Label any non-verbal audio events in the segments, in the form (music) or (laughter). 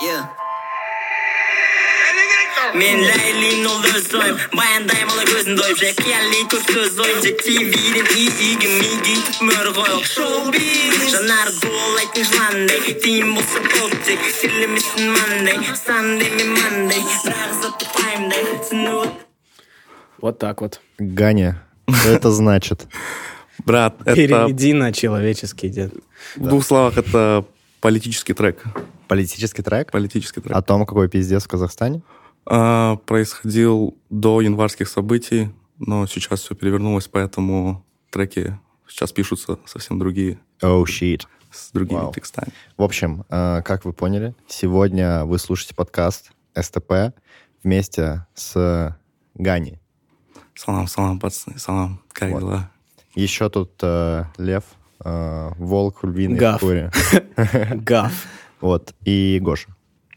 Yeah. Men leylim olur soyum Bayandayım ola gözün doyup Şey kıyalli köp söz oyunca TV'den iyi iyi gümidi Tutmuyor koyuk Showbiz etmiş landay Team bolsa koptik Silli misin Monday Sunday mi Monday Бірақ Day Сыну Вот так вот. Ганя, что это значит? Брат, это Переведи на человеческий дед. в двух словах это политический трек. Политический трек? Политический трек. О том, какой пиздец в Казахстане? А, происходил до январских событий, но сейчас все перевернулось, поэтому треки сейчас пишутся совсем другие, Oh, shit. с другими Вау. текстами. В общем, э, как вы поняли, сегодня вы слушаете подкаст СТП вместе с Гани. Салам, салам, пацаны, салам, как Вот. дела? Еще тут э, Лев, э, Волк, Львиный Гав. (laughs) Гав. Вот, и Гоша.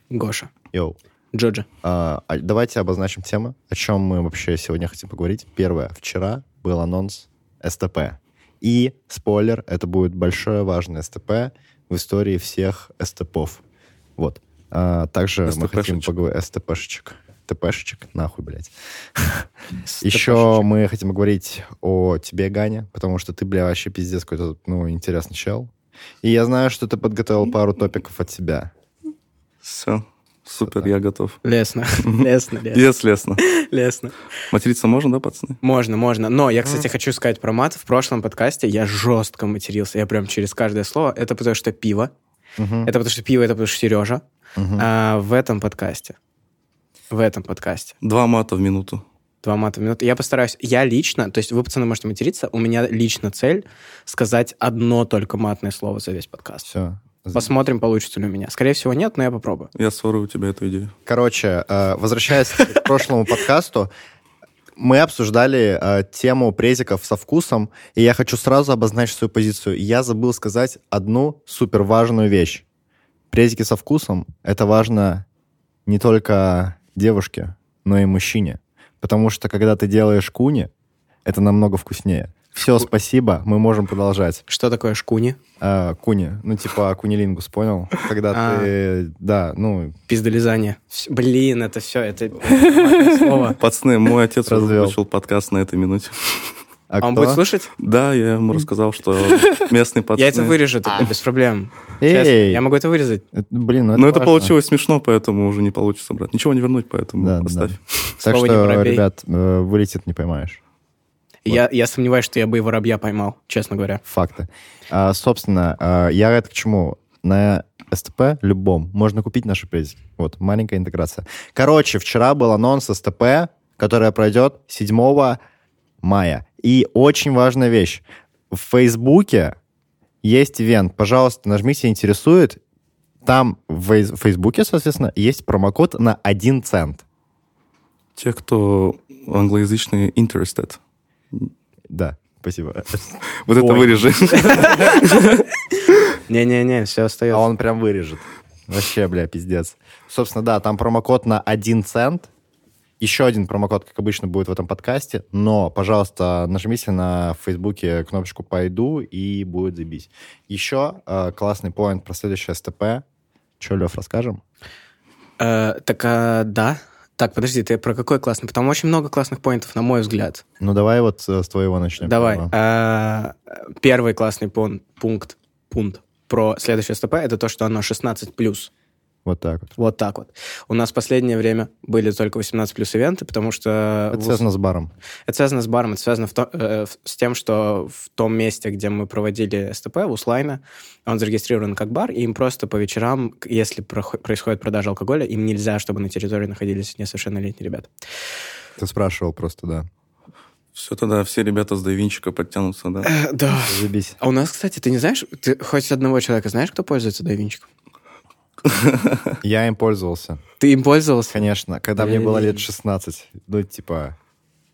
Гоша. Йоу. Джоджа. А, давайте обозначим темы, о чем мы вообще сегодня хотим поговорить. Первое. Вчера был анонс СТП. И, спойлер, это будет большое важное СТП в истории всех СТПов. Вот. А, также мы хотим поговорить... СТПшечек. ТПшечек, нахуй, блядь. (laughs) Еще мы хотим поговорить о тебе, Ганя, потому что ты, бля, вообще пиздец какой-то, ну, интересный чел. И я знаю, что ты подготовил пару топиков от себя. Все, супер, я готов. Лесно. Лесно, лесно. Если лестно. Лесно. Материться можно, да, пацаны? Можно, можно. Но я, кстати, хочу сказать про мат. В прошлом подкасте я жестко матерился. Я прям через каждое слово. Это потому что пиво. Это потому что пиво, это потому что Сережа. А в этом подкасте. В этом подкасте. Два мата в минуту. Два мата в минуту. Я постараюсь. Я лично, то есть вы, пацаны, можете материться, у меня лично цель сказать одно только матное слово за весь подкаст. Все. Посмотрим, получится ли у меня. Скорее всего, нет, но я попробую. Я сворую у тебя эту идею. Короче, э, возвращаясь к (laughs) прошлому подкасту, мы обсуждали э, тему презиков со вкусом, и я хочу сразу обозначить свою позицию. Я забыл сказать одну супер важную вещь. Презики со вкусом — это важно не только девушке, но и мужчине. Потому что когда ты делаешь куни, это намного вкуснее. Все, спасибо, мы можем продолжать. Что такое шкуни? А, куни, ну типа кунилингус, понял? Когда А. ты, да, ну, Пиздолизание. Блин, это все, это. (laughs) Пацаны, мой отец Развел. подкаст на этой минуте. А А он кто? будет слушать? Да, я ему рассказал, что (laughs) местные пацаны... Я это вырежу тогда, без проблем. Я могу это вырезать. Блин, ну Но это важно. получилось смешно, поэтому уже не получится, брат. Ничего не вернуть, поэтому оставь. Так что, ребят, э, вылетит, не поймаешь. Я, я сомневаюсь, что я бы и воробья поймал, честно говоря. Факты. А, собственно, а, я это к чему? На СТП любом можно купить наши презики. Вот, маленькая интеграция. Короче, вчера был анонс СТП, которая пройдет 7 мая. И очень важная вещь. В Фейсбуке есть ивент. Пожалуйста, нажмите «Интересует». Там в Фейс- Фейсбуке, соответственно, есть промокод на 1 цент. Те, кто англоязычные interested. Да, спасибо. (laughs) Вот это вырежи. (laughs) Не-не-не, все А остается. он прям вырежет. Вообще, бля, пиздец. Собственно, да, там промокод на 1 цент. Еще один промокод, как обычно, будет в этом подкасте. Но, пожалуйста, нажмите на Фейсбуке кнопочку «Пойду» и будет забить. Еще э, классный поинт про следующее СТП. Че, Лев, расскажем? Э, так, а, да. Так, подожди, ты про какой классный? Потому очень много классных поинтов, на мой взгляд. Ну, давай вот э, с твоего начнем. Давай. Э, Первый классный пун- пункт, пункт про следующее СТП это то, что оно 16+. Вот так вот. Вот так вот. У нас в последнее время были только 18 плюс ивенты, потому что... Это в- связано с баром. Это связано с баром, это связано в то- э, с тем, что в том месте, где мы проводили СТП, в Услайна, он зарегистрирован как бар, и им просто по вечерам, если прохо- происходит продажа алкоголя, им нельзя, чтобы на территории находились несовершеннолетние ребята. Ты спрашивал просто, да. Все тогда, все ребята с Давинчика подтянутся, да. Э, Да. Забись. А у нас, кстати, ты не знаешь, ты хоть одного человека знаешь, кто пользуется дайвинчиком? Я им пользовался. Ты им пользовался? Конечно, когда мне было лет 16. Ну, типа,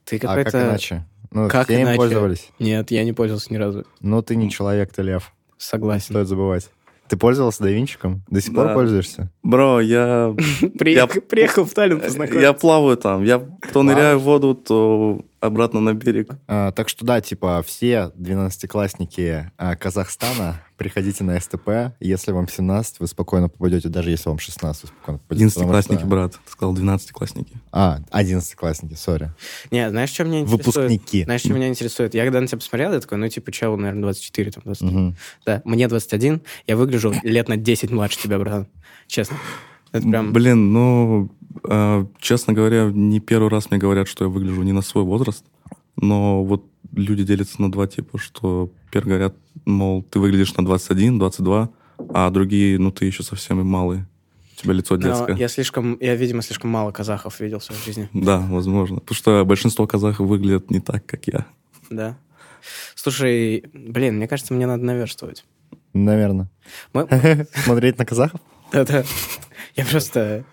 Ты а как иначе? Ну, Как все им иначе? пользовались. Нет, я не пользовался ни разу. Ну, ты не человек, ты лев. Согласен. Стоит забывать. Ты пользовался Давинчиком? До сих пор Да. пользуешься? Бро, я, (laughs) Приехал, приехал в Таллин познакомиться. я плаваю там. Я то ныряю в воду, то обратно на берег. А, так что да, типа все 12-классники а, Казахстана, приходите на СТП. Если вам 17, вы спокойно попадете, даже если вам 16, вы спокойно попадете. потому 11-классники, что- брат. Ты сказал 12-классники. А, 11-классники, сори. Не, знаешь, что меня интересует? Выпускники. Знаешь, что меня интересует? Я когда на тебя посмотрел, я такой, ну, типа, челу, наверное, 24, там, 23. Мгм. Да, мне 21, я выгляжу лет на 10 младше тебя, братан. Честно. Это прям... Блин, ну, э, честно говоря, не первый раз мне говорят, что я выгляжу не на свой возраст. Но вот люди делятся на два типа, что первые говорят, мол, ты выглядишь на 21, 22, а другие, ну, ты еще совсем и малый. У тебя лицо Но детское. я слишком, я, видимо, слишком мало казахов видел в своей жизни. Да, возможно. Потому что большинство казахов выглядят не так, как я. Да. Слушай, блин, мне кажется, мне надо наверстывать. Наверное. Мы- (laughs) Смотреть на казахов? Да-да. Я просто...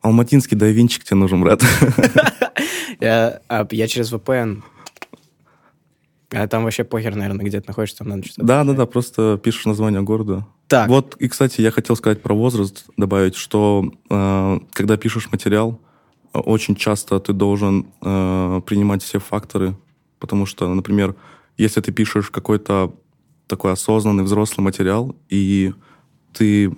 Алматинский дайвинчик тебе нужен, брат. (laughs) Я, а, я через VPN. А там вообще похер, наверное, где ты находишься, там надо что-то... Да, да, да, просто пишешь название города. Так. Вот, и, кстати, я хотел сказать про возраст, добавить, что э, когда пишешь материал, очень часто ты должен э, принимать все факторы, потому что, например, если ты пишешь какой-то такой осознанный взрослый материал, и ты,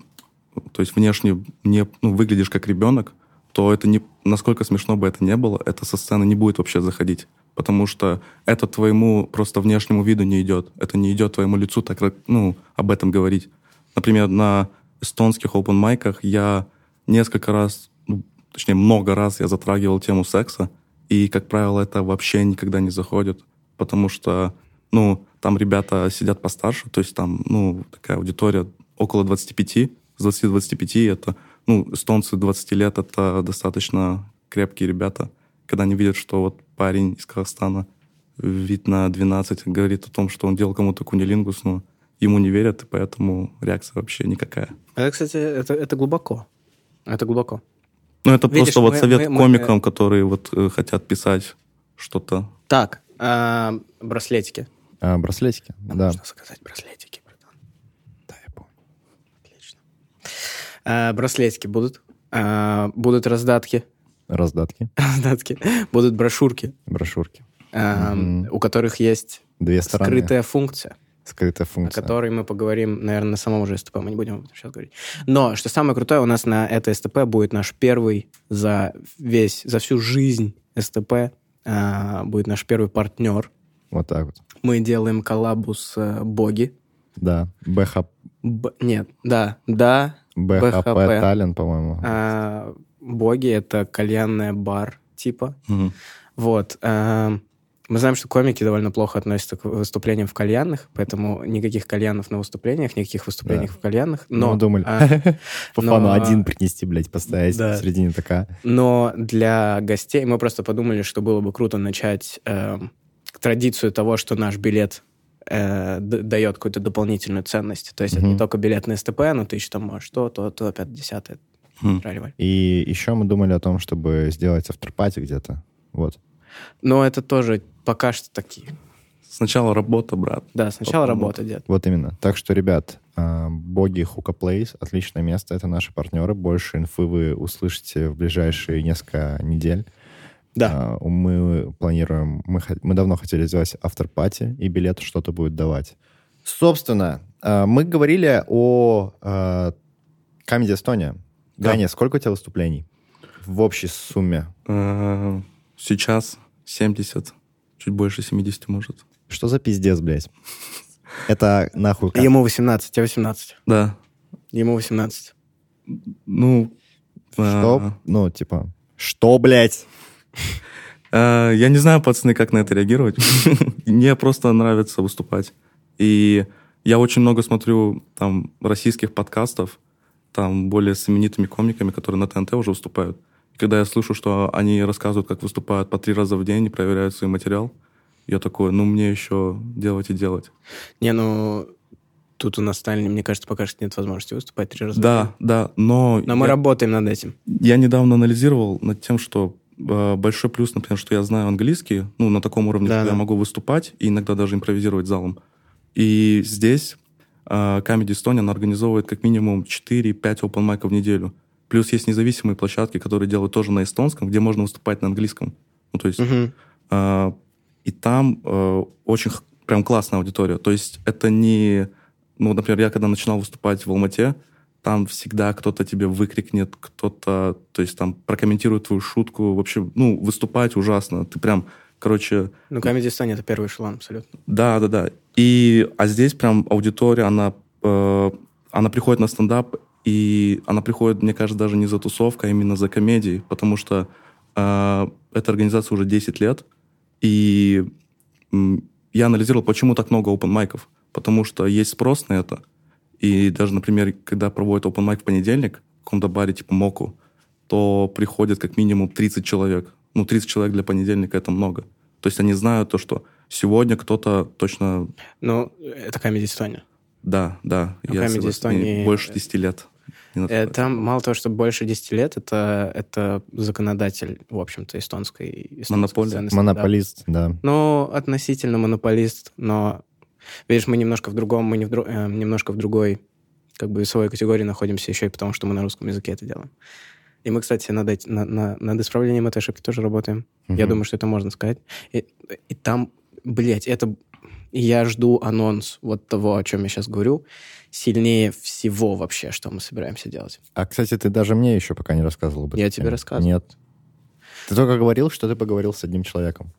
то есть внешне не ну, выглядишь как ребенок, то это не, насколько смешно бы это не было, это со сцены не будет вообще заходить. Потому что это твоему просто внешнему виду не идет. Это не идет твоему лицу так, ну, об этом говорить. Например, на эстонских open майках я несколько раз, ну, точнее, много раз я затрагивал тему секса, и, как правило, это вообще никогда не заходит, потому что, ну, там ребята сидят постарше, то есть там, ну, такая аудитория около 25, с 20-25 это, ну, эстонцы 20 лет, это достаточно крепкие ребята, когда они видят, что вот парень из Казахстана, вид на 12, говорит о том, что он делал кому-то кунилингус, но ему не верят, и поэтому реакция вообще никакая. Это, кстати, это, это глубоко. Это глубоко. Ну, это Видишь, просто вот мы- совет мы- мы- комикам, которые вот э, хотят писать что-то. Так, а, браслетики. А, браслетики, Нам да. Нужно заказать браслетики, братан. Да, я помню. Отлично. А, браслетики будут. А, будут раздатки. Раздатки, (laughs) Раздатки. Будут брошюрки, брошюрки. а, Мгм. у которых есть Две стороны. скрытая функция. Скрытая о функция. которой мы поговорим, наверное, на самом уже СТП. Мы не будем об этом сейчас говорить. Но, что самое крутое, у нас на это СТП будет наш первый за весь, за всю жизнь СТП а, будет наш первый партнер. Вот так вот. Мы делаем коллабу с э, Боги. Да. БХ... Б- нет, да, да. БХП. Таллин, по-моему. А, Боги — это кальянная бар, типа. Мгм. Вот. а, мы знаем, что комики довольно плохо относятся к выступлениям в кальянных, поэтому никаких кальянов на выступлениях, никаких выступлений Да. в кальянных. Ну, Но, мы думали. а, (laughs) По но- фану один принести, блядь, поставить Да. в середине такая. Но для гостей мы просто подумали, что было бы круто начать эм, традицию того, что наш билет э, дает какую-то дополнительную ценность. То есть это не только билет на СТП, но ты еще там можешь то, то, то, пятое, десятое. Трали-вали. И еще мы думали о том, чтобы сделать авторпати где-то. Вот. Но это тоже пока что такие. Сначала работа, брат. Да, сначала Потом работа, дед. Вот именно. Так что, ребят, а, боги Хука Плейс, отличное место, это наши партнеры. Больше инфы вы услышите в ближайшие несколько недель. Да. А, Мы планируем, мы, мы давно хотели сделать автор-пати, и билет что-то будет давать. Собственно, а, мы говорили о а, Comedy Estonia. Да. Ганя, сколько у тебя выступлений в общей сумме? Э, Сейчас 70, чуть больше 70 может. Что за пиздец, блядь? (laughs) Это нахуй как? Ему 18, тебе 18. Да. Ему 18. Ну, Что? Ну, типа, что, блядь? Э, Я не знаю, пацаны, как на это реагировать. (laughs) Мне просто нравится выступать. И я очень много смотрю там российских подкастов, там более с именитыми комиками, которые на ТНТ уже выступают. И когда я слышу, что они рассказывают, как выступают по три раза в день и проверяют свой материал, я такой, ну мне еще делать и делать. Не, ну, тут у нас в Таллине, мне кажется, пока что нет возможности выступать три раза. в Да, день. да, но... Но мы я- работаем над этим. Я недавно анализировал над тем, что большой плюс, например, что я знаю английский, ну, на таком уровне, Да, что да. я могу выступать и иногда даже импровизировать залом. И здесь э, Comedy Estonia, она организовывает как минимум 4-5 open майков в неделю. Плюс есть независимые площадки, которые делают тоже на эстонском, где можно выступать на английском. Ну, то есть... Мгм. э, и там э, очень прям классная аудитория. То есть это не... Ну, например, я когда начинал выступать в Алмате, там всегда кто-то тебе выкрикнет, кто-то, то есть там прокомментирует твою шутку. Вообще, ну, выступать ужасно. Ты прям, короче, Ну, Comedy Estonia — это первый эшелон, абсолютно. да, да, да. И, а здесь прям аудитория, она, э, она приходит на стендап, и она приходит, мне кажется, даже не за тусовкой, а именно за комедией, потому что э, эта организация уже 10 лет, и м, я анализировал, почему так много open майков. Потому что есть спрос на это. И даже, например, когда проводят open майк в понедельник в каком-то баре типа Моку, то приходит как минимум 30 человек. Ну, 30 человек для понедельника это много. То есть они знают то, что сегодня кто-то точно... Ну, это Comedy Estonia. Да, да. Ну, я Comedy согласен. Estonia- больше 10 лет. Э. Там мало того, что больше 10 лет, это, это законодатель, в общем-то, эстонской, эстонской стендапа. Монополист, да. Ну, относительно монополист, но, видишь, мы немножко в другом, мы не в э, немножко в другой как бы весовой категории находимся еще и потому, что мы на русском языке это делаем. И мы, кстати, над, эти- на- на- над исправлением этой ошибки тоже работаем. Я Мгм. думаю, что это можно сказать. И, и там, блядь, это... Я жду анонс вот того, о чем я сейчас говорю, сильнее всего вообще, что мы собираемся делать. А, кстати, ты даже мне еще пока не рассказывал об этом. Я тебе рассказывал. Нет. Ты только говорил, что ты поговорил с одним человеком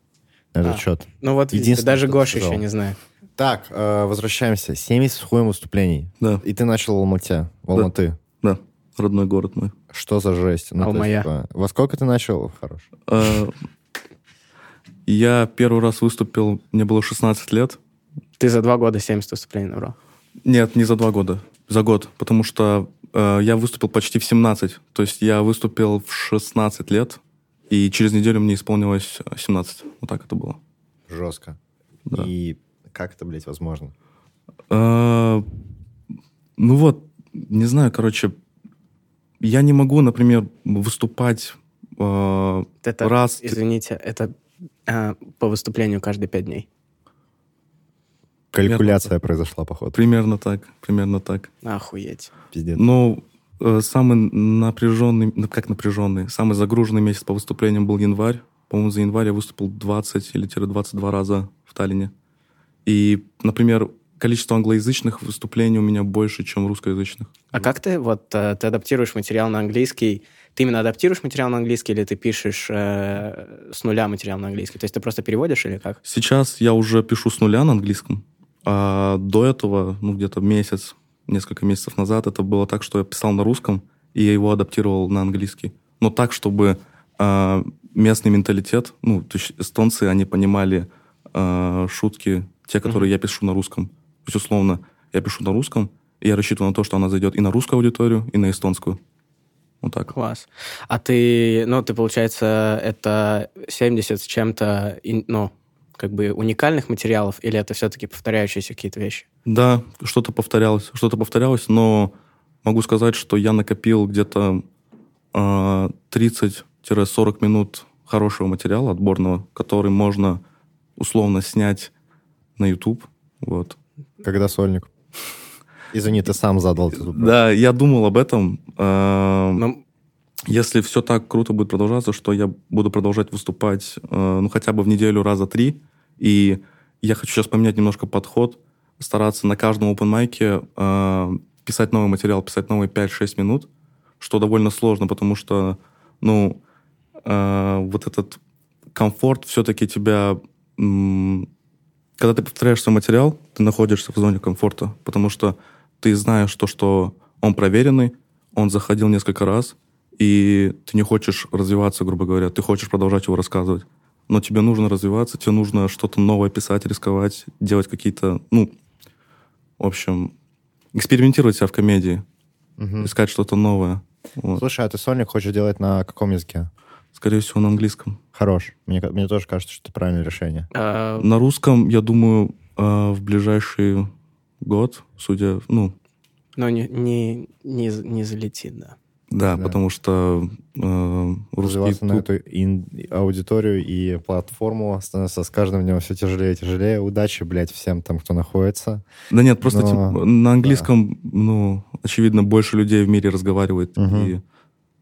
на этот А. счет. Ну вот, видите, даже Гоша еще не знает. Так, э, возвращаемся. 70 с хуем выступлений. Да, И ты начал в Алмате, в Алматы. да. Родной город мой. Что за жесть? Ну, Алмая. есть, типа, во сколько ты начал? Хорош. Э, Я первый раз выступил, мне было 16 лет. Ты за два года 70 выступлений набрал. Нет, не за два года, за год, потому что э, я выступил почти в 17. То есть я выступил в 16 лет, и через неделю мне исполнилось э, 17. Вот так это было. Жестко. Да. И как это, блядь, возможно? Э, Ну вот, не знаю, короче, я не могу, например, выступать э, Это, раз... извините, это а, по выступлению каждые пять дней. Калькуляция произошла, походу. Примерно так, примерно так. Охуеть. Пиздец. Ну, э, самый напряженный, ну, как напряженный, самый загруженный месяц по выступлениям был январь. По-моему, за январь я выступил 20 или тире 22 раза в Таллине. И, например, количество англоязычных выступлений у меня больше, чем русскоязычных. А как ты вот э, ты адаптируешь материал на английский? Ты именно адаптируешь материал на английский или ты пишешь э, с нуля материал на английский? То есть ты просто переводишь или как? Сейчас я уже пишу с нуля на английском. А до этого, ну, где-то месяц, несколько месяцев назад, это было так, что я писал на русском, и я его адаптировал на английский. Но так, чтобы а, местный менталитет, ну, то есть эстонцы, они понимали а, шутки, те, которые я пишу на русском. То есть, условно, я пишу на русском, и я рассчитываю на то, что она зайдет и на русскую аудиторию, и на эстонскую. Вот так. Класс. А ты, ну, ты, получается, это 70 с чем-то, ну, как бы уникальных материалов, или это все-таки повторяющиеся какие-то вещи? Да, что-то повторялось, что-то повторялось, но могу сказать, что я накопил где-то э, 30-40 минут хорошего материала отборного, который можно условно снять на YouTube. Вот. Когда сольник? Извини, ты сам задал этот вопрос. Да, я думал об этом. Ну, Если все так круто будет продолжаться, что я буду продолжать выступать, э, ну, хотя бы в неделю раза три, и я хочу сейчас поменять немножко подход, стараться на каждом open майке э, писать новый материал, писать новые 5-6 минут, что довольно сложно, потому что, ну, э, вот этот комфорт все-таки тебя... когда ты повторяешь свой материал, ты находишься в зоне комфорта, потому что ты знаешь то, что он проверенный, он заходил несколько раз, и ты не хочешь развиваться, грубо говоря, ты хочешь продолжать его рассказывать. Но тебе нужно развиваться, тебе нужно что-то новое писать, рисковать, делать какие-то, ну, в общем, экспериментировать себя в комедии, Мгм. искать что-то новое. Вот. Слушай, а ты сольник хочешь делать на каком языке? Скорее всего, на английском. Хорош. Мне, мне тоже кажется, что это правильное решение. э, На русском, я думаю, э, в ближайший год, судя, ну, но не, не, не, не залетит, да. Да, Да. потому что э, русский Развиваться на эту ин- аудиторию и платформу становится с каждым днем все тяжелее и тяжелее. Удачи, блядь, всем там, кто находится. Да нет, просто Но- типа, на английском, ну, очевидно, больше людей в мире разговаривает, Мгм. и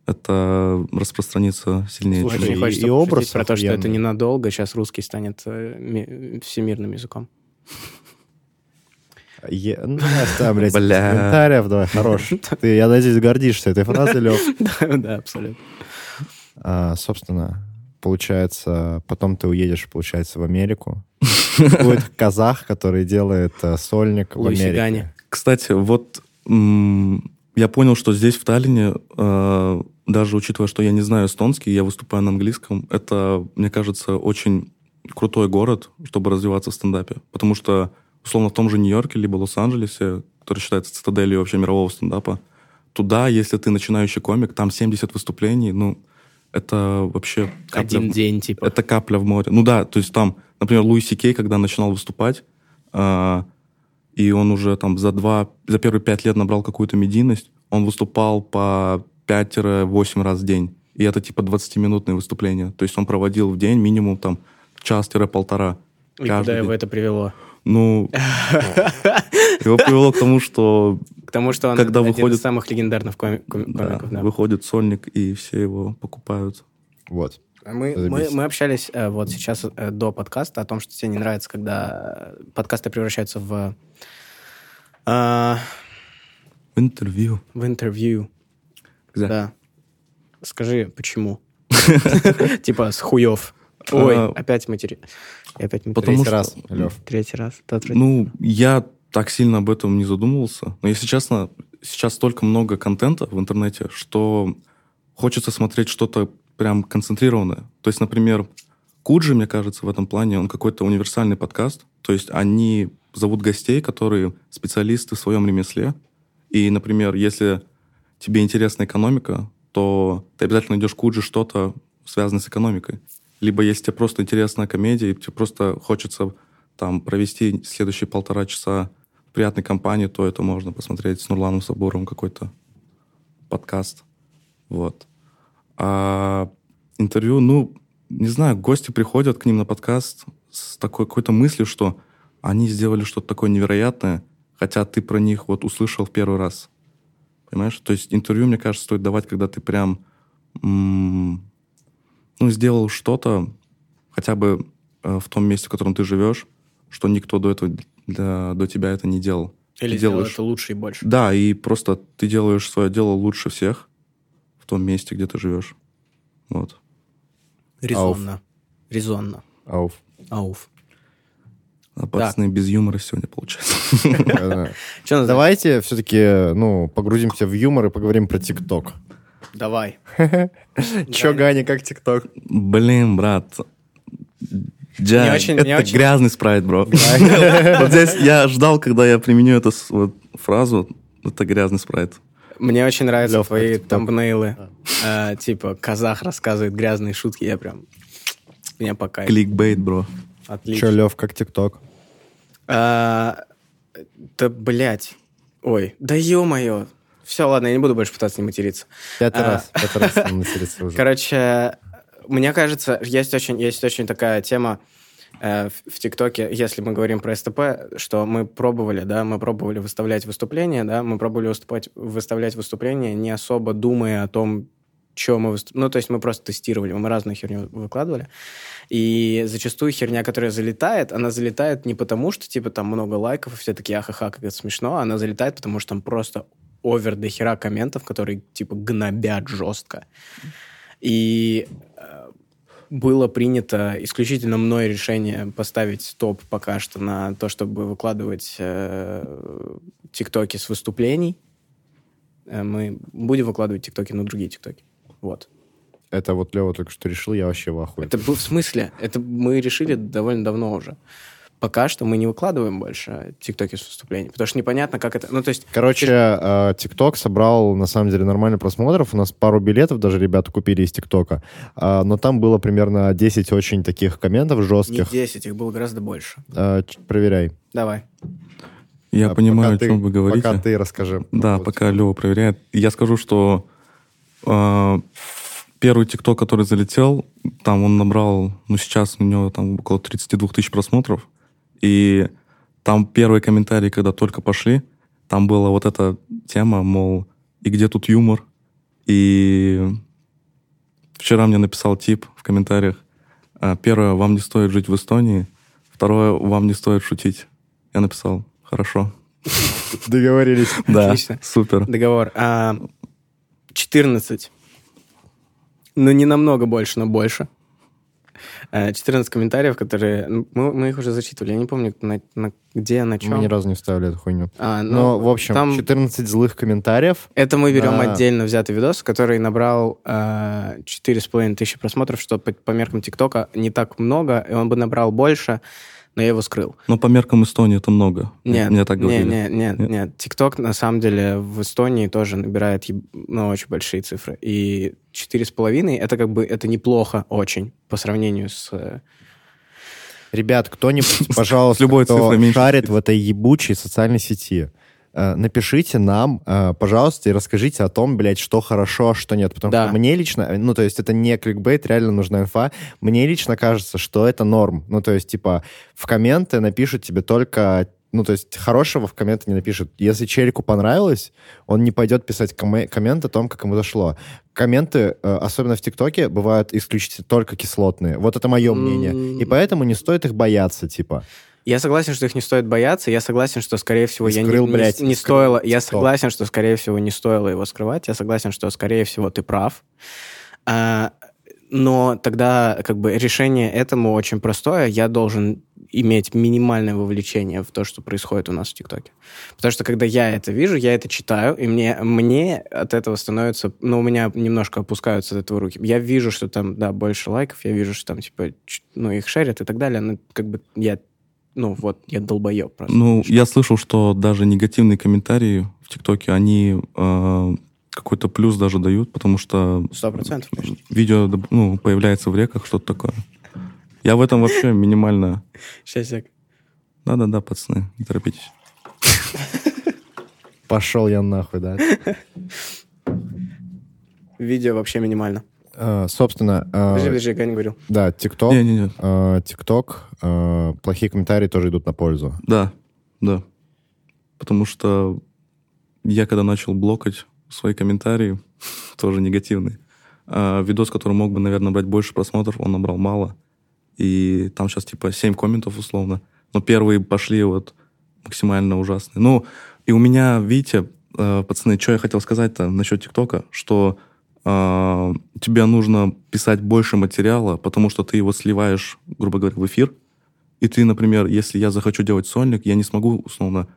это распространится сильнее. Слушай, Очень и- хочется и пошутить образ про то, что это ненадолго. Сейчас русский станет э, ми- всемирным языком. Е- Ну, оставь, блядь, (laughs) Бля. комментариев давай, хорош. (laughs) Ты, я надеюсь, гордишься этой фразой, Лев. (laughs) Да, да, абсолютно. А, собственно, получается, потом ты уедешь, получается, в Америку. Будет казах, который делает э, сольник в Америке. Кстати, вот м, я понял, что здесь, в Таллине, э, даже учитывая, что я не знаю эстонский, я выступаю на английском, это, мне кажется, очень крутой город, чтобы развиваться в стендапе. Потому что, условно, в том же Нью-Йорке, либо Лос-Анджелесе, который считается цитаделью вообще мирового стендапа, туда, если ты начинающий комик, там 70 выступлений, ну, это вообще... капля Один в- день, типа. это капля в море. Ну да, то есть там, например, Луиси Кей, когда начинал выступать, а, и он уже там за два, за первые пять лет набрал какую-то медийность, он выступал по 5-8 раз в день. И это типа 20-минутные выступления. То есть он проводил в день минимум там час-полтора. И куда его это привело? Ну, (laughs) его привело к тому, что К тому, что он Когда один выходит- из самых легендарных коми- коми- да, комиков. да. выходит сольник, и все его покупают. Вот. Мы, мы, Заебись. мы общались э, вот сейчас э, до подкаста о том, что тебе не нравится, когда подкасты превращаются в, э, Интервью. в интервью. Exactly. Да. Скажи, почему? (laughs) (laughs) Типа с хуев. Ой, А, опять матери. Опять матери. Потому Третий раз, Лев. Третий раз. Ну, я так сильно об этом не задумывался. Но, если честно, сейчас столько много контента в интернете, что хочется смотреть что-то прям концентрированное. То есть, например, Куджи, мне кажется, в этом плане, он какой-то универсальный подкаст. То есть они зовут гостей, которые специалисты в своем ремесле. И, например, если тебе интересна экономика, то ты обязательно найдешь Куджи что-то связанное с экономикой. Либо если тебе просто интересна комедия, и тебе просто хочется там провести следующие полтора часа в приятной компании, то это можно посмотреть с Нурланом Сабуровым какой-то подкаст. Вот. А интервью, ну, не знаю, гости приходят к ним на подкаст с такой какой-то мыслью, что они сделали что-то такое невероятное, хотя ты про них вот услышал в первый раз. Понимаешь? То есть интервью, мне кажется, стоит давать, когда ты прям ну, сделал что-то, хотя бы э, в том месте, в котором ты живешь, что никто до этого для, до тебя это не делал. Или Ты делаешь- это лучше и больше. Да, и просто ты делаешь свое дело лучше всех в том месте, где ты живешь. Вот. Резонно. Резонно. Ауф. Ауф. А пацаны без юмора сегодня получается. (laughs) Давайте все-таки, ну, погрузимся в юмор и поговорим про ТикТок. Давай. (laughs) Че, Ганя, как ТикТок? Блин, брат. Мне очень- это очень- грязный спрайт, бро. (laughs) Вот здесь я ждал, когда я применю эту фразу. Это грязный спрайт. Мне очень нравятся твои тамбнейлы. Э, Типа, казах рассказывает грязные шутки. Я прям... Мне по кайфу. Кликбейт, бро. Че, Отлично. Лев, как ТикТок? А, Да, блядь. Ой, да ё-моё. Все, ладно, я не буду больше пытаться не материться. Пятый А. раз. Пятый раз (laughs) он матерится уже. Короче, мне кажется, есть очень, есть очень такая тема э, в ТикТоке, если мы говорим про СТП, что мы пробовали, да, мы пробовали выставлять выступления, да, мы пробовали выступать, выставлять выступления, не особо думая о том, что мы. Ну, то есть мы просто тестировали, мы разную херню выкладывали. И зачастую херня, которая залетает, она залетает не потому, что, типа, там много лайков, и все такие, ахаха, как это смешно, она залетает, потому что там просто овер до хера комментов, которые, типа, гнобят жестко. И э, было принято исключительно мной решение поставить стоп пока что на то, чтобы выкладывать э, тиктоки с выступлений. Э, мы будем выкладывать тиктоки на другие тиктоки. Вот. Это вот Лева только что решил, я вообще в ахуе. Это был в смысле? Это мы решили довольно давно уже. Пока что мы не выкладываем больше тиктоки с выступлений, потому что непонятно, как это... Ну, то есть... Короче, э, ТикТок собрал, на самом деле, нормально просмотров. У нас пару билетов даже ребята купили из ТикТока. А, Но там было примерно 10 очень таких комментов Не жестких. 10, их было гораздо больше. А, Проверяй. Давай. Я А понимаю, о чем ты- вы говорите. Пока ты расскажи. Да, Вот. пока Лева проверяет. Я скажу, что первый ТикТок, который залетел, там он набрал, ну, сейчас у него там около 32 тысяч просмотров. И там первые комментарии, когда только пошли, там была вот эта тема, мол, и где тут юмор? И вчера мне написал тип в комментариях, «А, первое, вам не стоит жить в Эстонии, второе, вам не стоит шутить. Я написал, хорошо. Договорились. Да, Отлично. супер. Договор. А, 14. Ну, не намного больше, но больше. А, 14 комментариев, которые... ну, Мы, мы их уже зачитывали. Я не помню, на, на- где, на чем. Мы ни разу не вставили эту хуйню. А, ну, Но, в общем, там- 14 злых комментариев. Это мы берем Да. отдельно взятый видос, который набрал а, 4,5 тысячи просмотров, что по, по меркам ТикТока не так много, и он бы набрал больше, но я его скрыл. Но по меркам Эстонии это много. Нет, Мне так не, говорили. нет, нет, Нет? нет. ТикТок на самом деле в Эстонии тоже набирает еб- ну, очень большие цифры. И 4,5 это как бы это неплохо очень по сравнению с... э, Ребят, кто-нибудь, (laughs) пожалуйста, любой кто шарит в этой ебучей социальной сети, напишите нам, э, пожалуйста, и расскажите о том, блядь, что хорошо, а что нет. Потому Да. что мне лично, э, ну, то есть это не кликбейт, реально нужна инфа. Мне лично кажется, что это норм. Ну, то есть, типа, в комменты напишут тебе только... Ну, то есть, хорошего в комменты не напишут. Если челику понравилось, он не пойдет писать коме- коммент о том, как ему зашло. Комменты, э, особенно в ТикТоке, бывают исключительно только кислотные. Вот это мое мнение. И поэтому не стоит их бояться, типа. Я согласен, что их не стоит бояться. Я согласен, что, скорее всего, И я не- скрыл, не, блядь, не скрыл стоило... Я TikTok. согласен, что, скорее всего, не стоило его скрывать. Я согласен, что, скорее всего, ты прав. А, но тогда как бы решение этому очень простое. Я должен иметь минимальное вовлечение в то, что происходит у нас в ТикТоке. Потому что когда я это вижу, я это читаю, и мне, мне от этого становится... Ну, у меня немножко опускаются от этого руки. Я вижу, что там, да, больше лайков, я вижу, что там, типа, ну, их шерят и так далее. Ну, как бы я... Ну, вот, я долбоеб просто. Ну, я слышал, что даже негативные комментарии в ТикТоке, они э, какой-то плюс даже дают, потому что Сто процентов, видео ну, появляется в реках, что-то такое. Я в этом вообще минимально... Сейчас я... Да-да-да, пацаны, не торопитесь. Пошел я нахуй, да. Видео вообще минимально. Э, Собственно, э, Подожди, подожди, я не говорил. да, ТикТок, ТикТок, э, плохие комментарии тоже идут на пользу. да, да. Потому что я когда начал блокать свои комментарии, (laughs) тоже негативные, видос, который мог бы, наверное, брать больше просмотров, он набрал мало. И там сейчас типа 7 комментов условно. Но первые пошли вот максимально ужасные. Ну, и у меня, видите, пацаны, что я хотел сказать-то насчет ТикТока, что тебе нужно писать больше материала, потому что ты его сливаешь, грубо говоря, в эфир. И ты, например, если я захочу делать сольник, я не смогу, условно,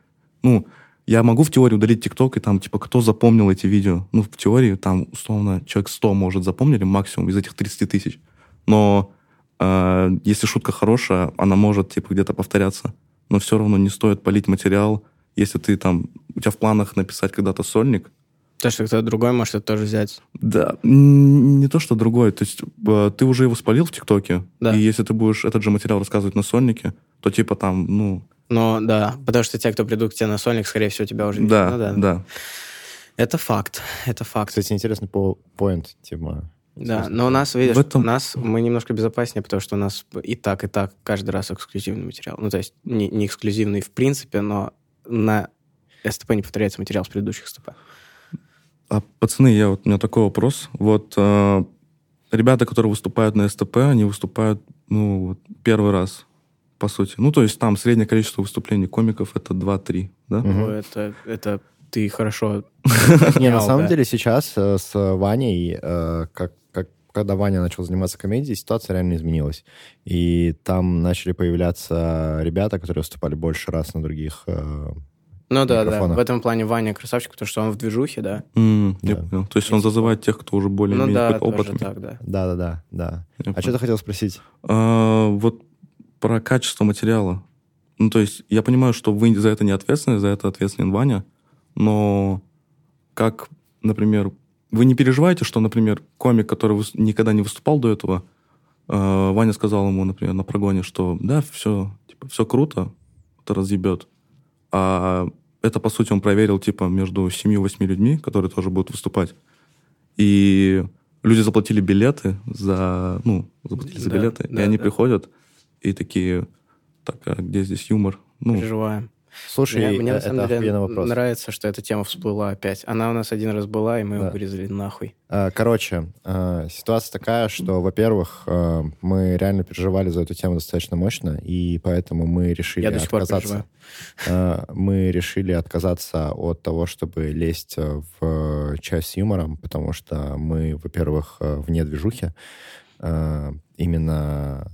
ну, я могу в теории удалить ТикТок, и там, типа, кто запомнил эти видео? Ну, в теории, там, условно, человек 100, может, запомнили максимум из этих 30 тысяч. Но э, если шутка хорошая, она может, типа, где-то повторяться. Но все равно не стоит полить материал, если ты там, у тебя в планах написать когда-то сольник, То, что кто-то другой может это тоже взять. да, не то, что другое. То есть э, ты уже его спалил в ТикТоке, Да. и если ты будешь этот же материал рассказывать на сольнике, то типа там, ну, Но да, потому что те, кто придут к тебе на сольник, скорее всего, тебя уже да, Ну да, да. Это факт. Это факт. Кстати, интересный по поинт, типа. Да, но у нас, видишь, В этом- у нас мы немножко безопаснее, потому что у нас и так, и так каждый раз эксклюзивный материал. Ну, то есть не, не эксклюзивный в принципе, но на СТП не повторяется материал с предыдущих СТП. А, пацаны, я вот, у меня такой вопрос. Вот э, ребята, которые выступают на СТП, они выступают, ну, вот первый раз, по сути. Ну, то есть там среднее количество выступлений комиков это 2-3, да? О, Это, это ты хорошо... (laughs) Не, на самом деле сейчас э, с Ваней, э, как, как, когда Ваня начал заниматься комедией, ситуация реально изменилась. И там начали появляться ребята, которые выступали больше раз на других. э, Ну да, да. В этом плане Ваня красавчик, потому что он в движухе, да. Я Да. понял. То есть он зазывает тех, кто уже Ну более-менее да, какой-то тоже опыт. так, да. Да-да-да, да. Я А понял. что ты хотел спросить? А, вот про качество материала. Ну, то есть я понимаю, что вы за это не ответственны, за это ответственен Ваня, но как, например, вы не переживаете, что, например, комик, который никогда не выступал до этого, э, Ваня сказал ему, например, на прогоне, что да, все, типа, все круто, это разъебет. А это, по сути, он проверил, типа, между 7-8 людьми, которые тоже будут выступать. и люди заплатили билеты за, ну, заплатили за Да, билеты, да, и они да. приходят и такие, так, а где здесь юмор? Ну, Переживаем. Слушай, Мне, мне э, на самом это деле вопрос. нравится, что эта тема всплыла опять. Она у нас один раз была, и мы Да. ее вырезали нахуй. Э, Короче, э, ситуация такая, что, во-первых, э, мы реально переживали за эту тему достаточно мощно, и поэтому мы решили Я до сих пор отказаться. Э, Мы решили отказаться от того, чтобы лезть э, в часть с юмором, потому что мы, во-первых, э, вне движухи, э, именно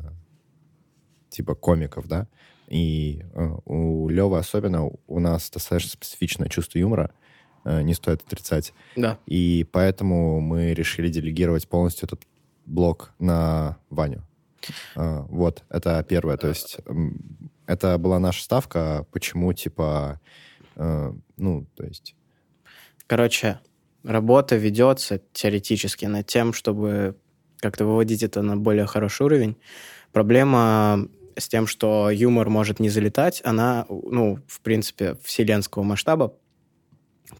типа комиков, да, и э, у Левы особенно у нас достаточно специфичное чувство юмора, э, не стоит отрицать. Да. И поэтому мы решили делегировать полностью этот блок на Ваню. А, Вот, это первое. То есть это была наша ставка, почему, типа, э, ну, то есть... Короче, работа ведется теоретически над тем, чтобы как-то выводить это на более хороший уровень. Проблема с тем, что юмор может не залетать, она, ну, в принципе, вселенского масштаба.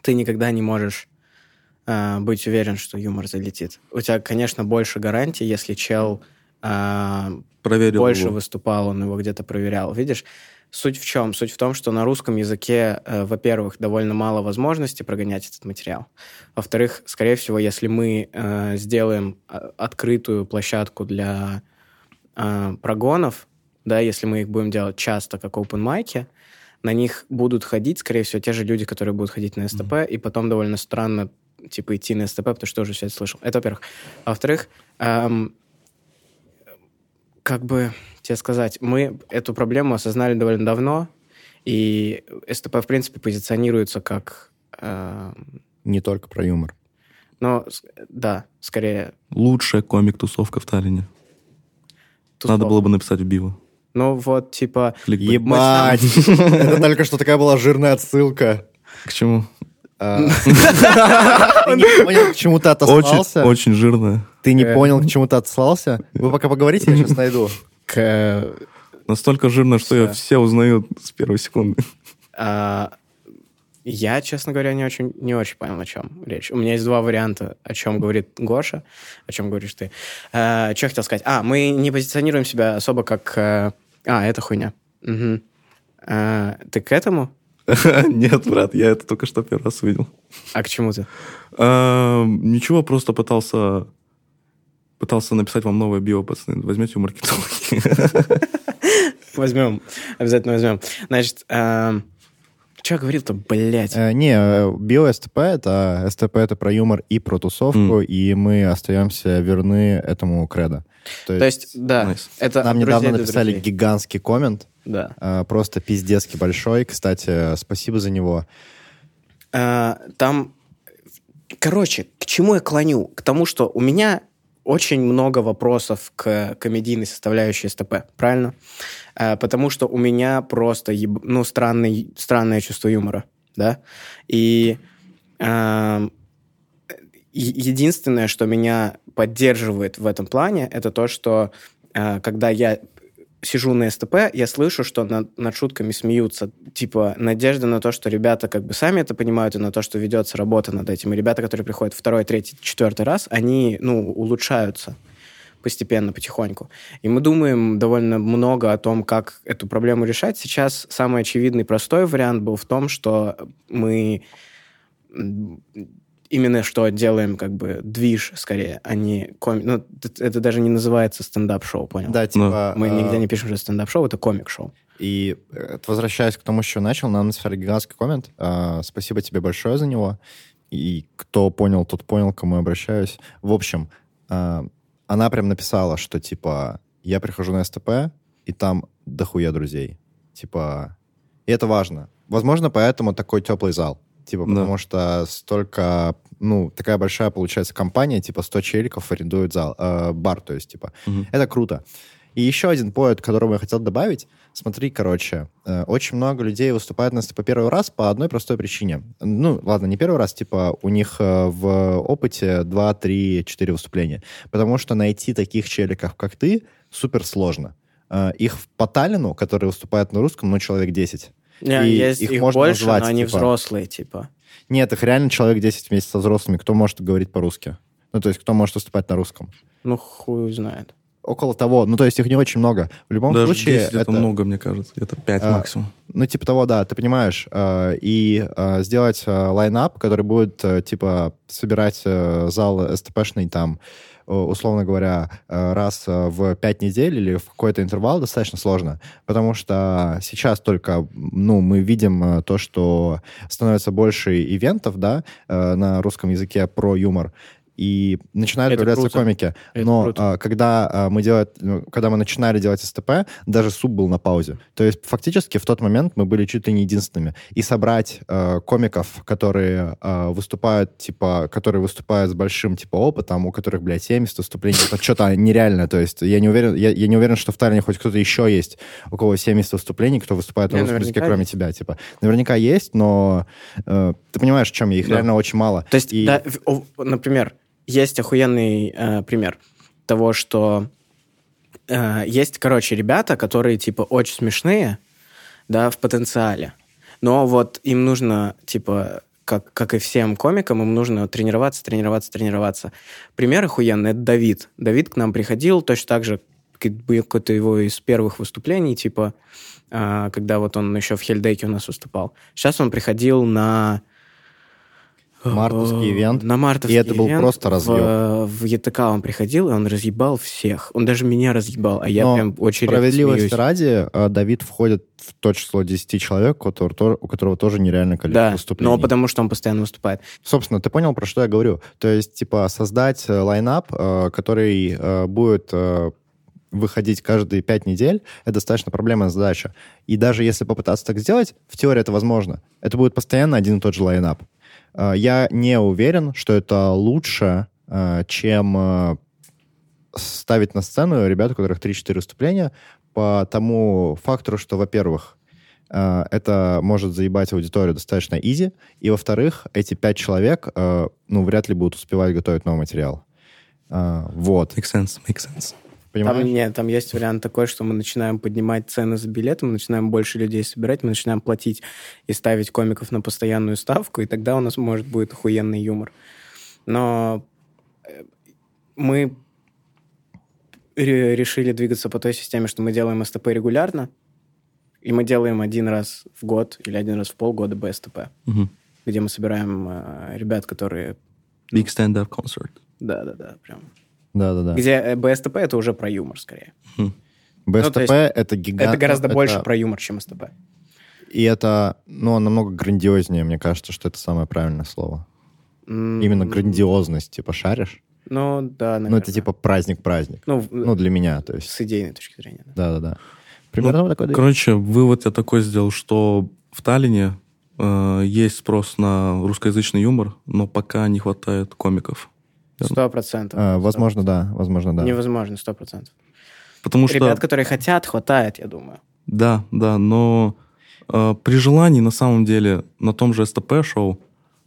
Ты никогда не можешь э, быть уверен, что юмор залетит. У тебя, конечно, больше гарантий, если чел э, проверил больше его. выступал, он его где-то проверял. Видишь, суть в чем? Суть в том, что на русском языке, э, во-первых, довольно мало возможностей прогонять этот материал. Во-вторых, скорее всего, если мы э, сделаем э, открытую площадку для э, прогонов, да, если мы их будем делать часто, как open майки, на них будут ходить, скорее всего, те же люди, которые будут ходить на СТП, и потом довольно странно, типа, идти на СТП, потому что уже все это слышал. Это во-первых. А во-вторых, эм, как бы тебе сказать, мы эту проблему осознали довольно давно, и СТП, в принципе, позиционируется как... э, Не только про юмор. с- да, скорее... Лучшая комик-тусовка в Таллине. тусовка. Надо было бы написать в био. Ну, вот, типа... Ебать! (laughs) Это только что такая была жирная отсылка. К чему? А, (laughs) Ты не понял, к чему ты отослался? очень жирная. Ты не Э. понял, к чему ты отослался? Вы пока поговорите, я сейчас найду. К, э, Настолько жирная, что Всё. все узнают с первой секунды. а, я, честно говоря, не очень, не очень понял, о чем речь. У меня есть два варианта, о чем говорит Гоша, о чем говоришь ты. что я хотел сказать? А, мы не позиционируем себя особо как... а, это хуйня. Мгм. А, ты к этому? (laughs) Нет, брат, я это только что первый раз увидел. А к чему ты? А, Ничего, просто пытался пытался написать вам новое био, пацаны. Возьмете у маркетологи. (laughs) Возьмем. Обязательно возьмем. Значит, что я говорил-то, блядь? Э, Не, э, био-СТП это СТП это про юмор и про тусовку, и мы остаемся верны этому кредо. То есть, да, Nice. это нам недавно написали друзей. гигантский коммент, Да. э, просто пиздецки большой. Кстати, спасибо за него. А, там, короче, к чему я клоню? К тому, что у меня очень много вопросов к комедийной составляющей СТП, правильно? А, потому что у меня просто еб- ну, странный, странное чувство юмора, да? И е- единственное, что меня поддерживает в этом плане, это то, что а, когда я сижу на СТП, я слышу, что над, над шутками смеются. Типа, надежда на то, что ребята как бы сами это понимают, и на то, что ведется работа над этим. И ребята, которые приходят второй, третий, четвертый раз, они, ну, улучшаются постепенно, потихоньку. И мы думаем довольно много о том, как эту проблему решать. Сейчас самый очевидный, простой вариант был в том, что мы именно что делаем как бы движ скорее, а не коми... Ну, это, даже не называется стендап-шоу, понял? Да, типа... Мы э, нигде не пишем, что стендап-шоу, это комик-шоу. И э, возвращаясь к тому, с чего начал, нам написали гигантский коммент. А, Спасибо тебе большое за него. И кто понял, тот понял, к кому я обращаюсь. В общем, а, она прям написала, что, типа, я прихожу на СТП, и там дохуя друзей. Типа, и это важно. Возможно, поэтому такой теплый зал. Типа, Да. потому что столько, ну, такая большая, получается, компания, типа, 100 челиков арендует зал, э, бар, то есть, типа. Мгм. Это круто. И еще один поинт, которого я хотел добавить. Смотри, короче, э, очень много людей выступают на СТП первый раз по одной простой причине. Ну, ладно, не первый раз, типа у них э, в опыте 2, 3, 4 выступления. Потому что найти таких челиков, как ты, супер сложно. Э, Их по Таллину, которые выступают на русском, ну, человек 10. Не, И есть их их, можно больше, назвать, но они типа. взрослые, типа. Нет, их реально человек 10 вместе со взрослыми. Кто может говорить по-русски? Ну, то есть кто может выступать на русском? Ну, хуй знает. Около того. Ну, то есть их не очень много. В любом Даже случае... 10 это... много, мне кажется. Это 5 А, максимум. Ну, типа того, да, ты понимаешь. э, И э, сделать э, лайнап, который будет, э, типа, собирать э, зал СТПшный там, э, условно говоря, э, раз э, в пять недель или в какой-то интервал достаточно сложно, потому что сейчас только, ну, мы видим э, то, что становится больше ивентов, да, э, на русском языке про юмор, и начинают Это появляться круто. комики. Это Но круто. а, когда а, мы делать, ну, когда мы начинали делать СТП, даже суп был на паузе. То есть фактически в тот момент мы были чуть ли не единственными. И собрать э, комиков, которые э, выступают, типа, которые выступают с большим типа опытом, у которых, блядь, 70 выступлений, это что-то нереально. То есть я не уверен, я, я не уверен, что в Таллине хоть кто-то еще есть, у кого 70 выступлений, кто выступает на русском языке, кроме есть. тебя, типа. Наверняка есть, но э, ты понимаешь, в чем я, их Да. реально очень мало. То есть, И- да, например, есть охуенный э, пример того, что э, есть, короче, ребята, которые, типа, очень смешные, да, в потенциале. Но вот им нужно, типа, как, как и всем комикам, им нужно тренироваться, тренироваться, тренироваться. Пример охуенный — это Давид. Давид к нам приходил точно так же, как бы какое-то его из первых выступлений, типа, а, когда вот он еще в Хельдеке у нас выступал. Сейчас он приходил на... Мартовский Э, ивент. На мартовский И это был ивент просто в- разъеб. В, ЕТК он приходил, и он разъебал всех. Он даже меня разъебал, а я Но прям очень Справедливости смеюсь. ради, э, Давид входит в то число 10 человек, у которого, то- у которого тоже нереальное количество Да, выступлений. но потому что он постоянно выступает. Собственно, ты понял, про что я говорю? То есть, типа, создать э, лайнап, э, который э, будет выходить каждые пять недель, это достаточно проблемная задача. И даже если попытаться так сделать, в теории это возможно. Это будет постоянно один и тот же лайнап. Э, Я не уверен, что это лучше, э, чем э, ставить на сцену ребят, у которых 3-4 выступления, по тому фактору, что, во-первых, это может заебать аудиторию достаточно изи, и, во-вторых, эти пять человек, ну, вряд ли будут успевать готовить новый материал. Вот. Make sense, make sense. Понимаешь? Там, нет, там есть вариант такой, что мы начинаем поднимать цены за билеты, мы начинаем больше людей собирать, мы начинаем платить и ставить комиков на постоянную ставку, и тогда у нас может будет охуенный юмор. Но э, мы ре- решили двигаться по той системе, что мы делаем СТП регулярно, и мы делаем один раз в год или один раз в полгода БСТП, Мгм. где мы собираем э, ребят, которые... Big stand-up concert. Да-да-да, прям... Да-да-да. Где э, БСТП — это уже про юмор, скорее. БСТП то есть это гигант... это гораздо это- больше про юмор, чем СТП. И это, ну, намного грандиознее, мне кажется, что это самое правильное слово. М, Именно грандиозность, типа, шаришь? Ну, да, наверное. Ну, это типа праздник-праздник. Ну, Ну, для меня, то есть. с идейной точки зрения. да. Да-да-да. Примерно вот такой... Короче, вывод я такой сделал, что в Таллине э, есть спрос на русскоязычный юмор, но пока не хватает комиков. Сто процентов. А, возможно, да, возможно, да. Невозможно, сто процентов. Потому что... Ребят, которые хотят, хватает, я думаю. Да, да, но э, при желании, на самом деле, на том же СТП-шоу,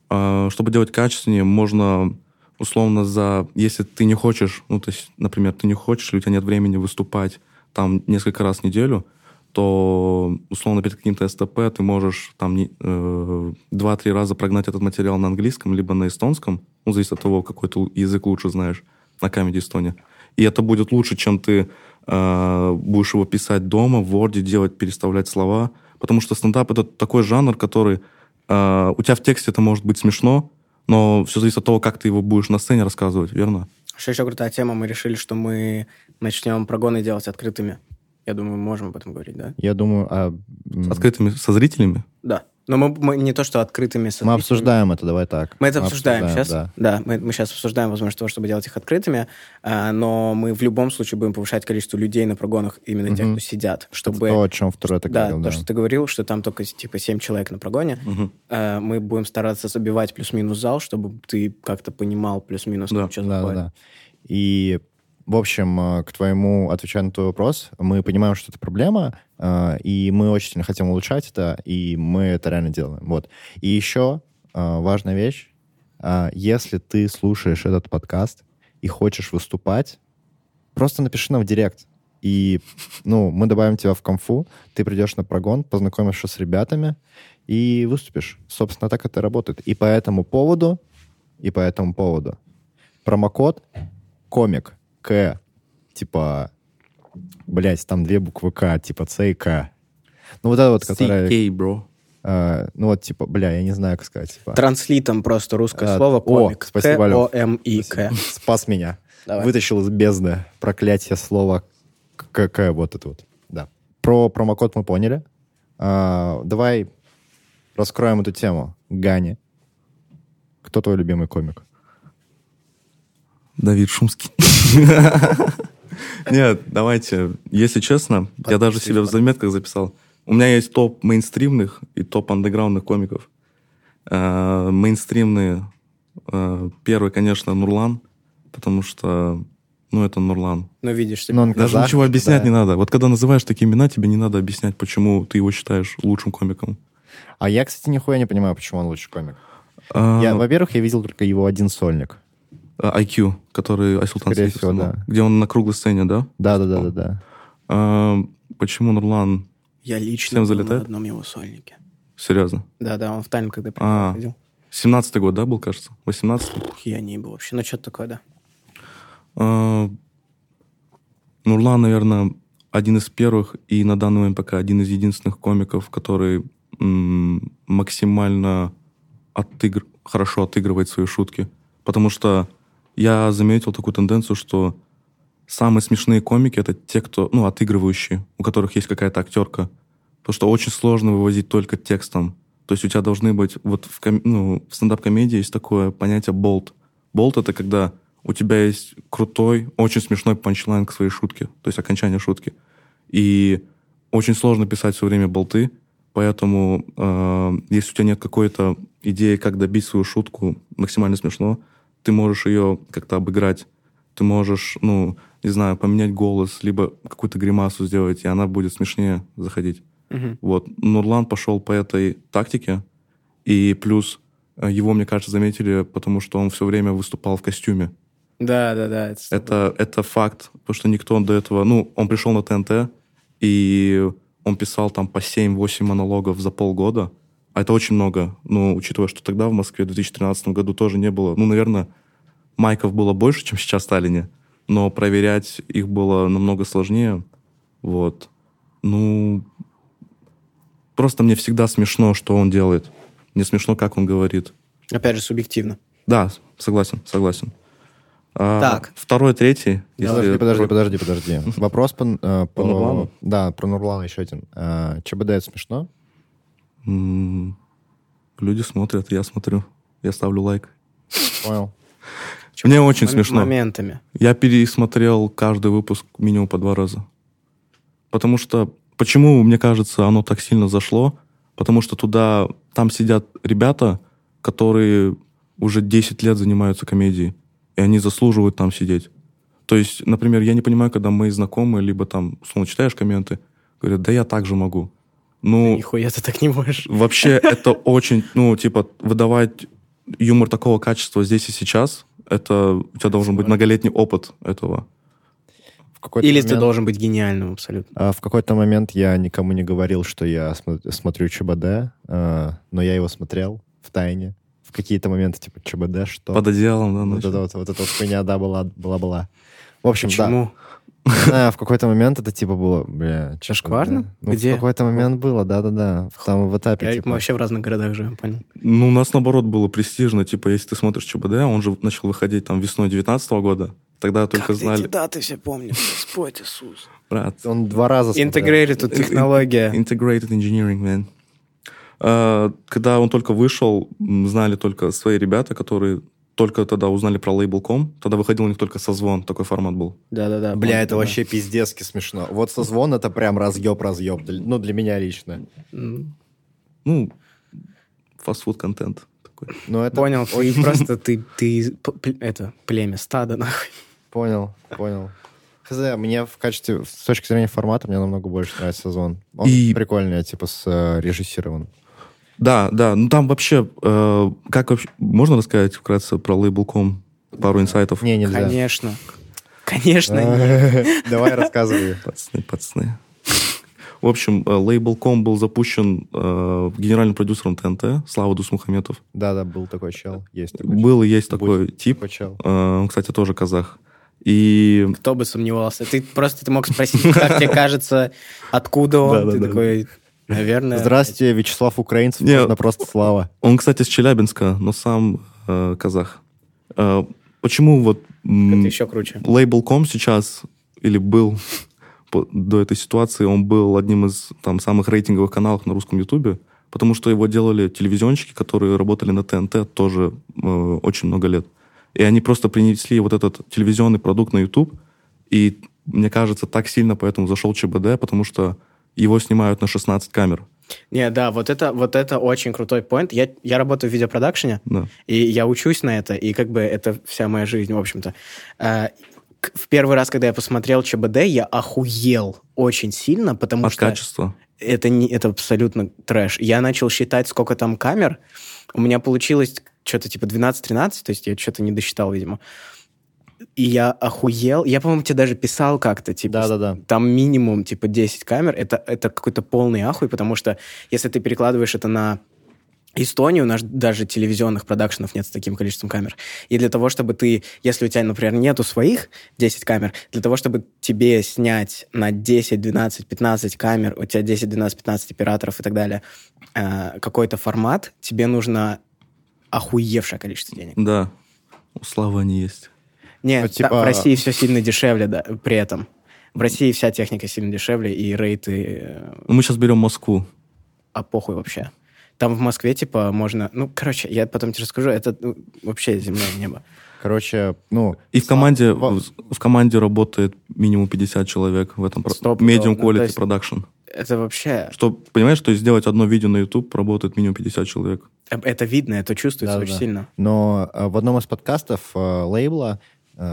э, чтобы делать качественнее, можно условно за... Если ты не хочешь, ну, то есть, например, ты не хочешь, или у тебя нет времени выступать там несколько раз в неделю, то, условно, перед каким-то СТП ты можешь там э, два-три раза прогнать этот материал на английском, либо на эстонском, ну, зависит от того, какой ты язык лучше знаешь, на Comedy Estonia. И это будет лучше, чем ты э, будешь его писать дома, в Word, делать, переставлять слова. Потому что стендап — это такой жанр, который... э, у тебя в тексте это может быть смешно, но все зависит от того, как ты его будешь на сцене рассказывать, верно? Что еще крутая тема, мы решили, что мы начнем прогоны делать открытыми. Я думаю, мы можем об этом говорить, да? Я думаю, а, С открытыми, со зрителями. Да. Но мы, мы не то, что открытыми со мы зрителями. обсуждаем это, давай так. Мы это обсуждаем, сейчас. да. Да, мы, мы сейчас обсуждаем возможность того, чтобы делать их открытыми, а, но мы в любом случае будем повышать количество людей на прогонах, именно тех, Мгм. кто сидят, Это чтобы... то, о чем второй так да, говорил, то, да. что ты говорил, что там только типа 7 человек на прогоне. Мгм. Э, мы будем стараться забивать плюс-минус зал, чтобы ты как-то понимал плюс-минус, Да. что Да, да, да. И, в общем, э, к твоему, отвечая на твой вопрос, мы понимаем, что это проблема, э, и мы очень сильно хотим улучшать это, и мы это реально делаем. Вот. И еще э, важная вещь. Если ты слушаешь этот подкаст и хочешь выступать, просто напиши нам в директ. И, ну, мы добавим тебя в конфу, ты придешь на прогон, познакомишься с ребятами и выступишь. Собственно, так это работает. И по этому поводу, и по этому поводу Промокод комик К, типа, блять, там две буквы К, типа С и К. Ну вот это вот, которая, CK, бро. э, ну вот типа, бля, я не знаю, как сказать, типа. Транслитом просто русское А, слово о, комик. спасибо, Лёв. К-О-М-И-К. Спас меня. Давай. Вытащил из бездны проклятие слова КК, вот это вот. Да. Про промокод мы поняли. А, давай раскроем эту тему. Гани. Кто твой любимый комик? Давид Шумский. (laughs) Нет, давайте, если честно, я даже себе в заметках записал. У меня есть топ мейнстримных и топ андеграундных комиков. Э, Мейнстримные, э, первый, конечно, Нурлан, потому что, ну, это Нурлан. Ну, видишь, он Даже казах, ничего объяснять да. не надо. Вот когда называешь такие имена, тебе не надо объяснять, почему ты его считаешь лучшим комиком. А я, кстати, нихуя не понимаю, почему он лучший комик. А, Я, во-первых, я видел только его один сольник. IQ, который Айсултан Скорее всего, да. Где он на круглой сцене, да? Да-да-да-да-да. А, Почему Нурлан? Я лично Всем был залетает? на одном его сольнике. Серьезно? Да-да, он в тайм, когда А. приходил. 17-й год, да, был, кажется? 18-й? Я не был вообще. Ну, что-то такое, да. А, Нурлан, наверное, один из первых и на данный момент пока один из единственных комиков, который м, максимально отыгр... хорошо отыгрывает свои шутки. Потому что я заметил такую тенденцию, что самые смешные комики — это те, кто, ну, отыгрывающие, у которых есть какая-то актерка. Потому что очень сложно вывозить только текстом. То есть у тебя должны быть... Вот в, ком- ну, в стендап-комедии есть такое понятие болт. Болт — это когда у тебя есть крутой, очень смешной панчлайн к своей шутке, то есть окончание шутки. И очень сложно писать все время болты, поэтому э, если у тебя нет какой-то идеи, как добить свою шутку максимально смешно, ты можешь ее как-то обыграть. Ты можешь, ну, не знаю, поменять голос, либо какую-то гримасу сделать, и она будет смешнее заходить. Мгм. Вот. Нурлан пошел по этой тактике, и плюс э, его, мне кажется, заметили, потому что он все время выступал в костюме. Да-да-да. это- Это, это факт, потому что никто до этого... Ну, он пришел на ТНТ, и он писал там по 7-8 монологов за полгода. А это очень много. Ну, учитывая, что тогда в Москве в 2013 году тоже не было... Ну, наверное, майков было больше, чем сейчас в Сталине, но проверять их было намного сложнее. Вот. Ну, просто мне всегда смешно, что он делает. Мне смешно, как он говорит. Опять же, субъективно. Да, согласен, согласен. А, Так. Второй, третий. если Подожди, подожди, подожди, подожди. Вопрос по... э, по- Нурлану? Да, про Нурлана еще один. А, ЧБД это смешно? Люди смотрят, я смотрю, я ставлю лайк. Понял. (laughs) Мне очень Мом- смешно. Моментами. Я пересмотрел каждый выпуск минимум по два раза. Потому что... Почему, мне кажется, оно так сильно зашло? Потому что туда... Там сидят ребята, которые уже 10 лет занимаются комедией. И они заслуживают там сидеть. То есть, например, я не понимаю, когда мои знакомые, либо там, условно, читаешь комменты, говорят, да я так же могу. Ну, Нихуя ты так не можешь. Вообще, это очень, ну, типа, выдавать юмор такого качества здесь и сейчас, это у тебя должен быть многолетний опыт этого. Или ты момент- должен быть гениальным абсолютно. А, В какой-то момент я никому не говорил, что я смо- смотрю ЧБД, а, но я его смотрел в тайне. В какие-то моменты, типа, ЧБД, что... Под одеялом, да, Вот это вот, вот эта вот хуйня, да, была, была, была. В общем, Почему? да. Знаю, в какой-то момент это типа было, бля? ЧБД? Ну, Где? в какой-то момент было, да-да-да. Там в этапе, Я- типа... Мы вообще в разных городах живем, понял? Ну, у нас, наоборот, было престижно. Типа, если ты смотришь ЧБД, он же начал выходить там весной 19 года. Тогда только знали... даты все помнишь? Господь Иисус. Брат, Он два раза смотрел. Integrated тут технология. Integrated engineering, man. А, Когда он только вышел, знали только свои ребята, которые только тогда узнали про Label.com. Тогда выходил у них только созвон, такой формат был. Да-да-да. Бля, это да. вообще пиздецки смешно. Вот созвон это прям разъеб-разъеб. Ну, для меня лично. Ну, фастфуд контент такой. Ну, это... Понял, ты просто, ты, ты, это, племя, стадо, нахуй. Понял, понял. Хз, мне в качестве, с точки зрения формата, мне намного больше нравится сезон. Он И- прикольный, типа, с э. Да, да. Ну там вообще, э, как вообще, можно рассказать вкратце про Label.com? Пару инсайтов? Не, нельзя. Конечно. Конечно. (laughs) Давай рассказывай. Пацаны, пацаны. В общем, э, лейбл.ком был запущен э, генеральным продюсером ТНТ, Слава Дусмухаметов. Да-да, был такой чел. Есть такой Был и есть такой тип. такой чел. Э, Он, кстати, тоже казах. И Кто бы сомневался? Ты просто ты мог спросить, как тебе кажется, откуда он? (laughs) Ты такой, наверное... Здравствуйте, Вячеслав Украинцев, Не. можно просто Слава. он, кстати, с Челябинска, но сам э, казах. Э, Почему вот Это еще круче. Label.com сейчас, или был по- до этой ситуации, он был одним из там, самых рейтинговых каналов на русском ютубе, потому что его делали телевизионщики, которые работали на ТНТ тоже э, очень много лет. И они просто принесли вот этот телевизионный продукт на YouTube, и, мне кажется, так сильно поэтому зашел ЧБД, потому что его снимают на 16 камер. Не, да, вот это, вот это очень крутой поинт. Я, я работаю в видеопродакшене, Да. и я учусь на это, и как бы это вся моя жизнь, в общем-то. К- В первый раз, когда я посмотрел ЧБД, я охуел очень сильно, потому От что качества. это, не, это абсолютно трэш. Я начал считать, сколько там камер. У меня получилось что-то типа 12-13, то есть я что-то не досчитал, видимо. И я охуел. Я, по-моему, тебе даже писал как-то, типа, Да-да-да. там минимум, типа, 10 камер. Это, это какой-то полный ахуй, потому что если ты перекладываешь это на Эстонию, у нас даже телевизионных продакшенов нет с таким количеством камер. И для того, чтобы ты, если у тебя, например, нету своих 10 камер, для того, чтобы тебе снять на 10, 12, 15 камер, у тебя 10, 12, 15 операторов и так далее, э, какой-то формат, тебе нужно охуевшее количество денег. Да. У Славы они есть. Нет, Ну, типа- в России все сильно дешевле, да, при этом. В России вся техника сильно дешевле, и рейты, э, Ну, мы сейчас берем Москву. а похуй вообще. Там в Москве, типа, можно... Ну, короче, я потом тебе расскажу, это ну, вообще земное небо. Короче, ну... И в команде, в, в команде работает минимум 50 человек в этом Стопудово. medium Ну, quality есть- production. Это вообще... Что, понимаешь, что сделать одно видео на YouTube работает минимум 50 человек. Это видно, это чувствуется Да-да-да. очень сильно. Но э, в одном из подкастов э, лейбла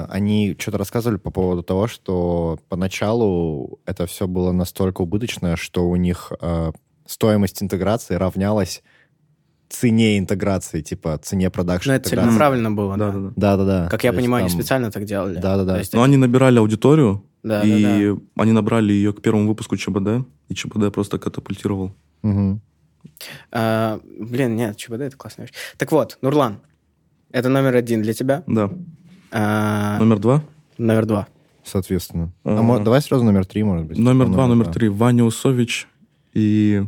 они что-то рассказывали по поводу того, что поначалу это все было настолько убыточно, что у них э, стоимость интеграции равнялась цене интеграции, типа цене продакшн. Но это целенаправленно было, да. Да-да-да. Да-да-да. Как я То есть понимаю, они там- специально так делали. Да-да-да. То есть Но они набирали аудиторию, Да, и да, они набрали ее к первому выпуску ЧБД, и ЧБД просто катапультировал. Мгм. А, блин, нет, ЧБД это классная вещь. Так вот, Нурлан, это номер один для тебя. Да. А, Номер два? номер два. Соответственно. А мо- давай сразу номер три, может быть. Номер два, номер три. Ваня Усович и,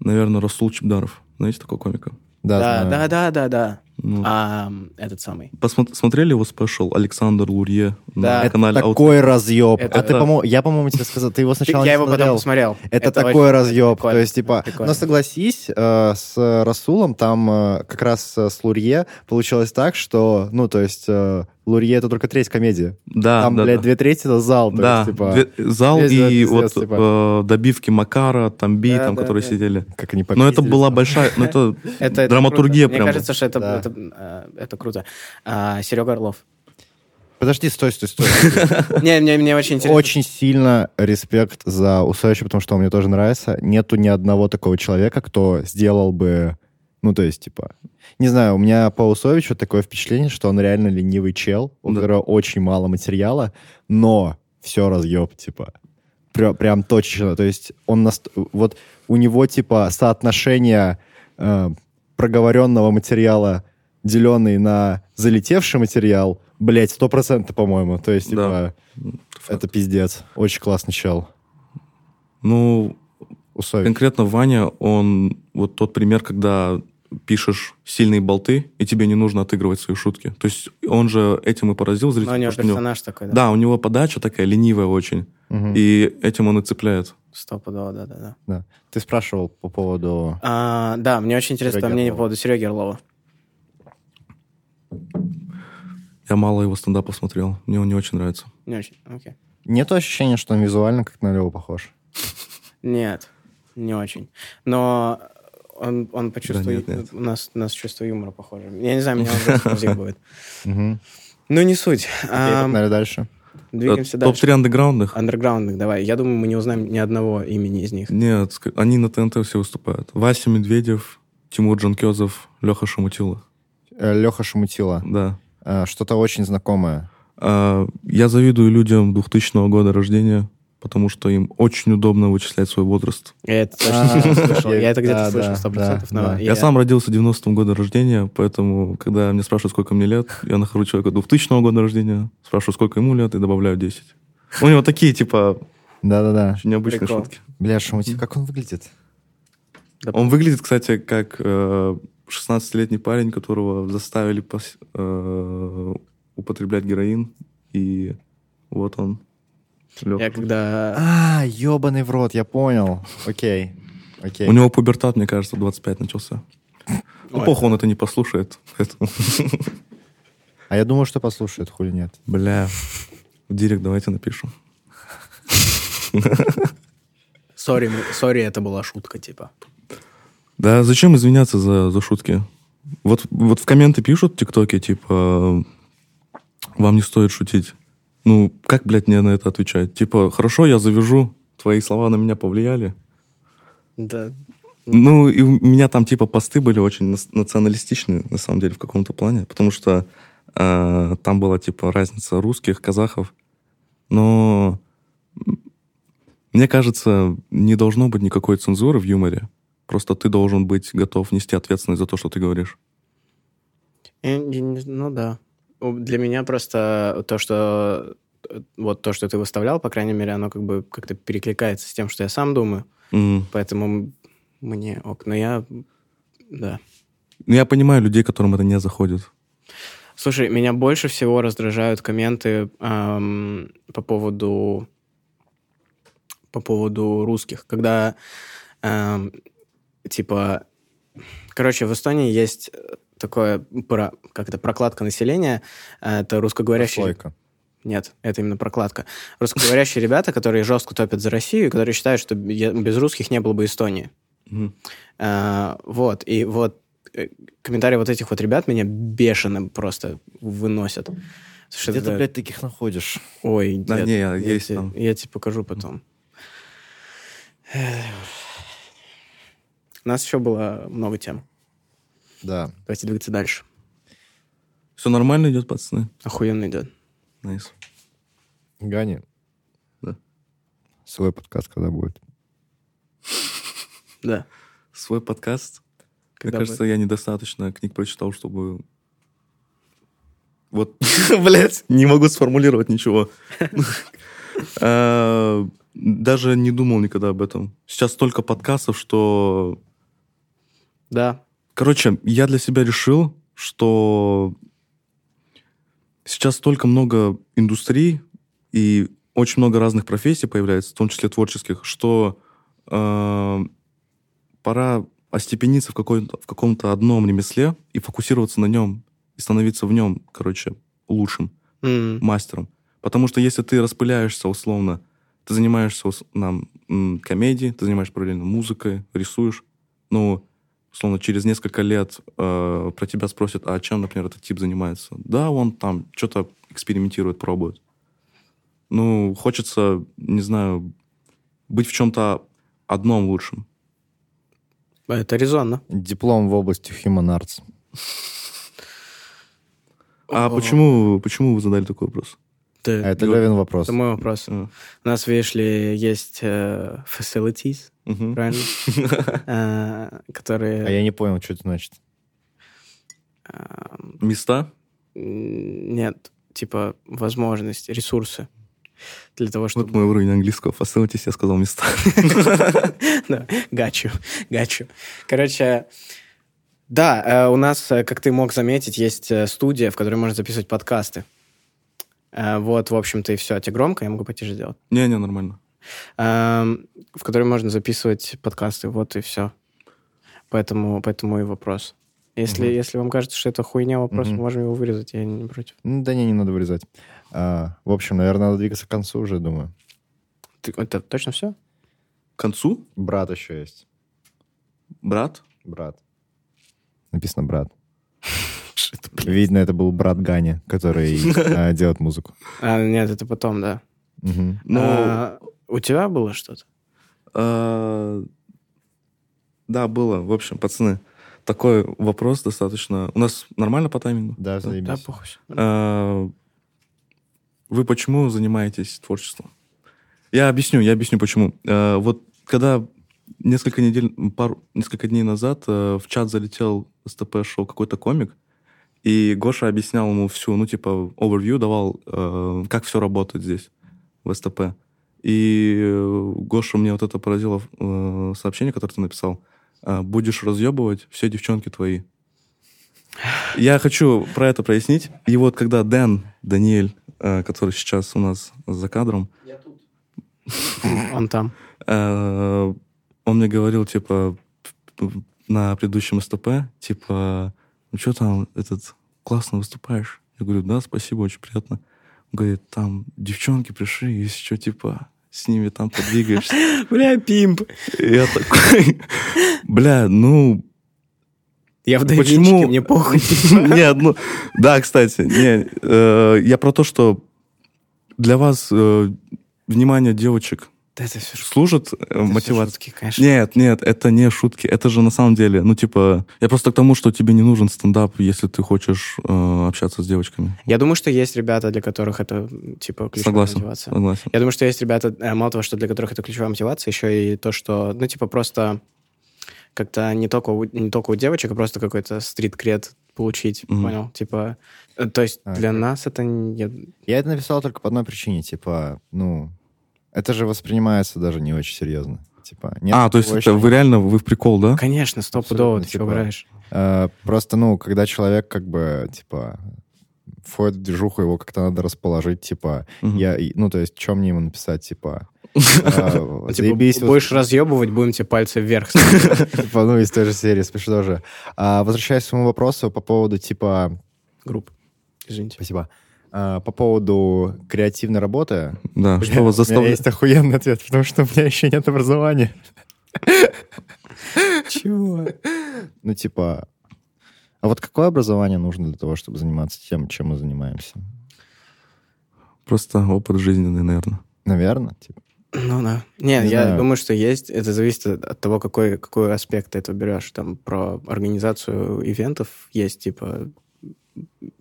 наверное, Расул Чебдаров. Знаете такого комика? Да, Да, знаю. да, да, да, да. Ну, А, этот самый. посмотр- смотрели его спешл Александр Лурье Да. на канале Out- такой разъеб. Это- А ты, по-моему, я, по-моему, тебе сказал, ты его сначала я его потом смотрел. посмотрел. Это, такой разъеб. прикольно. То есть, типа, Прикольно. но согласись, э, с Расулом там э, как раз э, с Лурье получилось так, что, ну, то есть, э, Лурье это только треть комедии. Да, там, да, блядь, да. две трети это зал. То Да, есть, типа, две- зал и пиздец, вот типа. э, добивки Макара, там Би, Да, там, да, которые да. сидели. как они Но это была большая, ну это (laughs) драматургия прям. Мне кажется, что это, Да. это, э, это круто. А, Серега Орлов. Подожди, стой, стой, стой. (laughs) Не, мне, мне очень интересно. Очень сильно респект за Усовича, потому что он мне тоже нравится. Нету ни одного такого человека, кто сделал бы... Ну, то есть, типа... Не знаю, у меня по Усовичу такое впечатление, что он реально ленивый чел, у Да. которого очень мало материала, но все разъеб, типа. Прям, прям точно. То есть он... наст- Вот у него, типа, соотношение э, проговоренного материала, деленный на залетевший материал, блять, сто процентов, по-моему. То есть, Да. типа... Это пиздец. Очень классный чел. Ну, Усович. конкретно Ваня, он вот тот пример, когда пишешь сильные болты, и тебе не нужно отыгрывать свои шутки. То есть он же этим и поразил Но зрителей. у него у персонаж такой, да? Да, у него подача такая ленивая очень. Мгм. И этим он и цепляет. Стопудово, да, да, да. Да. Ты спрашивал по поводу... А, да, мне очень интересно Сереги мнение по Орлова. поводу Сереги Орлова. Я мало его стендапов смотрел. Мне он не очень нравится. Не очень, окей. Нет ощущения, что он визуально как на Леву похож? Нет, не очень. Но он, он почувствует... нет, нет. У, нас, у нас чувство юмора похоже. Я не знаю, меня музыка (laughs) будет. Ну, не суть. Погнали дальше. Двигаемся Э, дальше. Топ-3 андеграундных? Андерграундных, давай. Я думаю, мы не узнаем ни одного имени из них. Нет, они на ТНТ все выступают. Вася Медведев, Тимур Джанкезов, Леха Шамутила. Леха Шамутила. Да. Э, Что-то очень знакомое. А, Я завидую людям 2000 года рождения. Потому что им очень удобно вычислять свой возраст. Я это точно А, слышал. Я это где-то слышал да, сто процентов. да, но да. Я сам родился в 90-м году рождения, поэтому, когда меня спрашивают, сколько мне лет, я нахожу человека 2000 года рождения, спрашиваю, сколько ему лет, и добавляю 10. У него такие, типа, Да-да-да. очень необычные Прикол. шутки. Бля, Шамути, как он выглядит? Он выглядит, кстати, как э, 16-летний парень, которого заставили пос- э, употреблять героин, и вот он. Я когда... А, ебаный в рот, я понял. Окей. Окей. У него пубертат, мне кажется, в 25 начался. Ну, похуй, он это не послушает. поэтому- А я думаю, что послушает, хули нет. Бля, в директ давайте напишем. Сори, сори, это была шутка, типа. Да зачем извиняться за, за шутки? Вот, вот в комменты пишут в ТикТоке, типа, вам не стоит шутить. Ну, как, блядь, мне на это отвечать? Типа, хорошо, я завяжу, твои слова на меня повлияли. Да. Ну, и у меня там, типа, посты были очень националистичные, на самом деле, в каком-то плане, потому что э, там была, типа, разница русских, казахов. Но мне кажется, не должно быть никакой цензуры в юморе. Просто ты должен быть готов нести ответственность за то, что ты говоришь. Не- ну да. Для меня просто то, что э, вот то, что ты выставлял, по крайней мере, оно как бы как-то перекликается с тем, что я сам думаю. М. Поэтому мне ок. Но я... Да. Ну, Я понимаю людей, которым это не заходит. Слушай, меня больше всего раздражают комменты ам, по поводу по поводу русских, когда ам, типа, короче, в Эстонии есть такое про, как это прокладка населения, а, это русскоговорящие. Прослойка. Нет, это именно прокладка. Русскоговорящие (laughs) ребята, которые жестко топят за Россию, которые считают, что без русских не было бы Эстонии. А, вот, и вот э, комментарии вот этих вот ребят меня бешено просто выносят. Где ты, блядь, таких находишь? Ой, Да не, я, есть я тебе покажу потом. У нас еще было много тем. Да. Давайте двигаться дальше. Все нормально идет, пацаны? Охуенно идет. Nice. Гани. Да. Свой подкаст когда будет? Да. Свой подкаст. Когда Мне кажется, я недостаточно книг прочитал, чтобы... (laughs) Вот, (laughs) блядь, не могу сформулировать ничего. (laughs) А, Даже не думал никогда об этом. Сейчас столько подкастов, что... Да. Короче, я для себя решил, что сейчас столько много индустрий и очень много разных профессий появляется, в том числе творческих, что э, пора остепениться в, какой-то, в каком-то одном ремесле и фокусироваться на нем, и становиться в нем, короче, лучшим М. мастером. Потому что если ты распыляешься условно, ты занимаешься нам, комедией, ты занимаешься параллельно музыкой, рисуешь, ну, условно, через несколько лет э, про тебя спросят, а чем, например, этот тип занимается? Да, он там что-то экспериментирует, пробует. Ну, хочется, не знаю, быть в чем-то одном лучшем. Это резонно. Диплом в области Human Arts. А почему, почему вы задали такой вопрос? Ты- А это Левин вопрос. Это мой вопрос. У нас, видишь ли, есть э, facilities, мгм. правильно? Э, (laughs) Которые... А я не понял, что это значит. Места? Нет, типа возможности, ресурсы для того, чтобы... Вот мой уровень английского. Facilities, я сказал места. (laughs) Гачу, гачу. Короче, да, э, у нас, э, как ты мог заметить, есть э, студия, в которой можно записывать подкасты. Вот, в общем-то, и все. Тебе громко, я могу потише сделать. Не-не, нормально. Эм, В которой можно записывать подкасты, вот и все. Поэтому, поэтому и вопрос. Если, Мгм. если вам кажется, что это хуйня вопрос, мы Мгм. можем его вырезать, я не против. Ну, Да не, не надо вырезать. А, в общем, наверное, надо двигаться к концу уже, думаю. Ты- это точно все? К концу? Брат еще есть. Брат? Брат. Написано брат. (laughs) Видно, это был брат Гани, который (laughs) а, делает музыку. А, нет, это потом, да. Ну, А, у тебя было что-то? А, Да, было. В общем, пацаны, такой вопрос достаточно... У нас нормально по таймингу? Да, Да, заебись. похуй. А, Вы почему занимаетесь творчеством? Я объясню, я объясню, почему. Э, вот когда несколько недель, пару, несколько дней назад э, в чат залетел СТП шоу какой-то комик, и Гоша объяснял ему всю, ну, типа, overview давал, э, как все работает здесь, в СТП. И э, Гоша мне вот это поразило э, сообщение, которое ты написал. Э, Будешь разъебывать, все девчонки твои. Я хочу про это прояснить. И вот когда Дэн, Даниэль, э, который сейчас у нас за кадром, (laughs) Он там. Он мне говорил, типа, на предыдущем СТП, типа, ну что там, этот, классно выступаешь. Я говорю, да, спасибо, очень приятно. Говорит, там девчонки пришли, если что, типа, с ними там подвигаешься. (laughs) Бля, пимп. Я такой, (laughs) бля, ну, Я в Почему? Мне похуй. (laughs) Нет, ну, да, кстати, не, э, я про то, что для вас э, внимание девочек Да это все служит э, мотивацией. шутки, конечно. Нет, нет, это не шутки. Это же на самом деле, ну, типа, я просто к тому, что тебе не нужен стендап, если ты хочешь э, общаться с девочками. Я думаю, что есть ребята, для которых это, типа, ключевая Согласен, мотивация. согласен. Я думаю, что есть ребята, э, мало того, что для которых это ключевая мотивация, еще и то, что, ну, типа, просто как-то не только у, не только у девочек, а просто какой-то стрит-кред получить, Мгм. понял? Типа, э, то есть А, для нас это... не- Я это написал только по одной причине, типа, ну, это же воспринимается даже не очень серьезно. Типа, нет а, то есть это вы реально, вы в прикол, да? Конечно, стопудово, ты что типа, выбираешь? Э, Просто, ну, когда человек как бы, типа, входит в движуху, его как-то надо расположить, типа, Мгм. я, ну, то есть, что мне ему написать, типа, (laughs) э, типа, заебись, будешь разъебывать, будем тебе пальцы вверх. (laughs) типа, ну, из той же серии, смешно же. А, Возвращаясь к своему вопросу по поводу, типа, Групп. Извините. спасибо, А, по поводу креативной работы, Да, Бля, что вас У меня заставляет... есть охуенный ответ, потому что у меня еще нет образования. Чего? Ну, типа, а вот какое образование нужно для того, чтобы заниматься тем, чем мы занимаемся? Просто опыт жизненный, наверное. Наверное, типа. Ну да. Не, Не я знаю. думаю, что есть. Это зависит от того, какой, какой аспект ты этого берешь. Там про организацию ивентов есть, типа,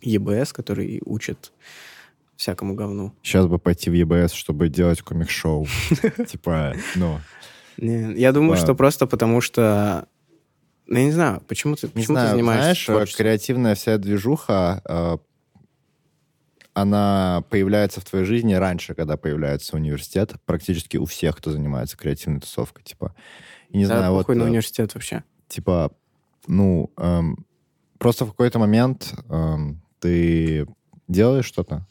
ЕБС, который учит всякому говну. Сейчас бы пойти в ЕБС, чтобы делать комик-шоу. (laughs) Типа, ну, я думаю, что просто потому что... Ну, я не знаю, почему ты, почему знаю, ты занимаешься знаешь, э, творчеством? креативная вся движуха, э, она появляется в твоей жизни раньше, когда появляется университет, практически у всех, кто занимается креативной тусовкой, типа. И не Да, знаю, вот... на э, университет вообще. типа, ну, эм, просто в какой-то момент эм, ты делаешь что-то,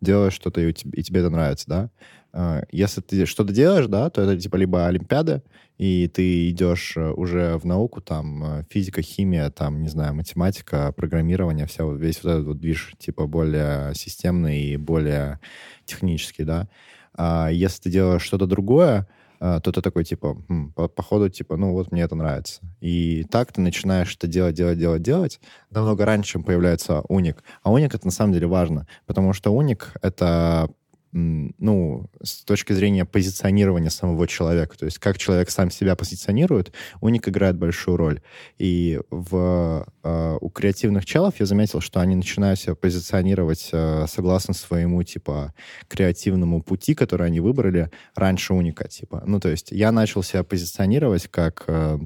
делаешь что-то, и, и тебе это нравится, да? Э, если ты что-то делаешь, да, то это типа либо олимпиада, и ты идешь э, уже в науку, там, э, физика, химия, там, не знаю, математика, программирование, вся, весь вот этот вот движ, типа, более системный и более технический, да? А если ты делаешь что-то другое, то ты такой, типа, «М, по, походу, типа, ну вот мне это нравится. И так ты начинаешь это делать, делать, делать, делать намного раньше, чем появляется уник. А уник — это на самом деле важно, потому что уник — это ну, с точки зрения позиционирования самого человека, то есть как человек сам себя позиционирует, уник играет большую роль. И в, э, у креативных челов я заметил, что они начинают себя позиционировать э, согласно своему, типа, креативному пути, который они выбрали раньше уника, типа. Ну, то есть я начал себя позиционировать как... э,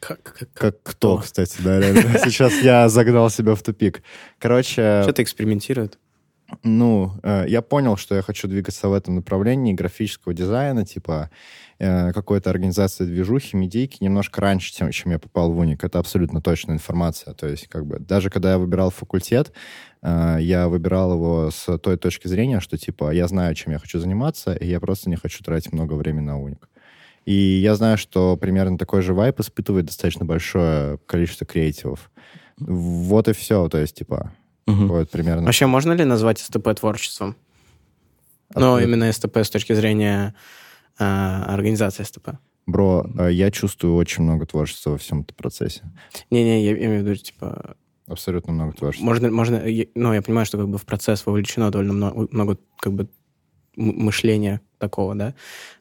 Как, как, как кто, кстати, да, реально. Сейчас я загнал себя в тупик. Короче, Что-то экспериментирует. Ну, э, я понял, что я хочу двигаться в этом направлении графического дизайна, типа э, какой-то организации движухи, медийки, немножко раньше, чем, чем я попал в уник. Это абсолютно точная информация. То есть, как бы, даже когда я выбирал факультет, э, я выбирал его с той точки зрения, что, типа, я знаю, чем я хочу заниматься, и я просто не хочу тратить много времени на уник. И я знаю, что примерно такой же вайп испытывает достаточно большое количество креативов. Вот и все. То есть, типа, Мгм. вот примерно... Вообще, можно ли назвать СТП творчеством? Ну, Откуда- именно СТП с точки зрения э, организации СТП. Бро, э, я чувствую очень много творчества во всем этом процессе. Не-не, я имею в виду, типа, Абсолютно много творчества. можно, можно, я- ну, я понимаю, что как бы в процесс вовлечено довольно много, много как бы мышления такого, да,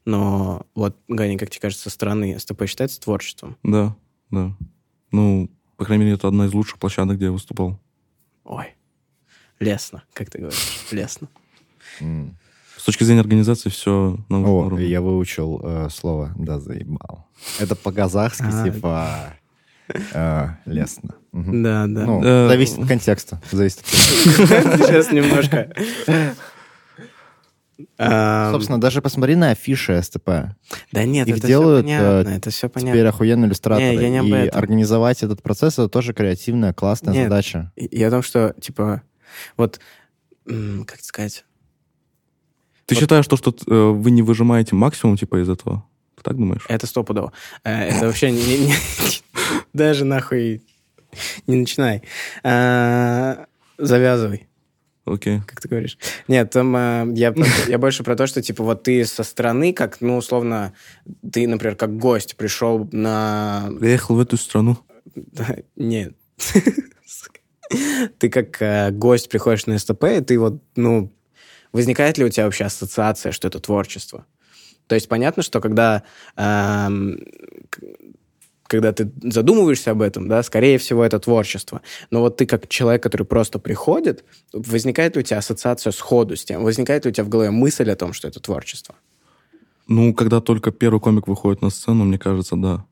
но вот, Ганя, как тебе кажется, со стороны СТП считается творчеством? Да, да. Ну, по крайней мере, это одна из лучших площадок, где я выступал. Ой, лестно, как ты говоришь, лестно. С точки зрения организации все на О, уровне. я выучил э, слово «да заебал». Это по-казахски, А. типа, э, лестно. Да, да. Ну, Э, зависит от контекста. Зависит от (laughs) контекста. Сейчас немножко. А, Собственно, даже посмотри на афиши СТП. Да нет, их это делают, все понятно, э, это все Теперь понятно. охуенные иллюстраторы. Не, я не об И этом. организовать этот процесс — это тоже креативная, классная Нет. задача. И о том, что, типа, вот, как сказать, Ты считаешь, то, что э, вы не выжимаете максимум типа из этого? Ты так думаешь? это стопудово. Э, Это вообще не- (laughs) даже нахуй не начинай. Завязывай. Окей. как ты говоришь. Нет, там э, я, (laughs) я больше про то, что, типа, вот ты со стороны, как, ну, условно, ты, например, как гость пришел на... Приехал в эту страну. Нет. Ты как э, гость приходишь на СТП, и ты вот, ну, возникает ли у тебя вообще ассоциация, что это творчество? То есть понятно, что когда, эм, когда ты задумываешься об этом, да, скорее всего, это творчество. Но вот ты как человек, который просто приходит, возникает у тебя ассоциация сходу с тем? Возникает у тебя в голове мысль о том, что это творчество? Ну, когда только первый комик выходит на сцену, мне кажется, да.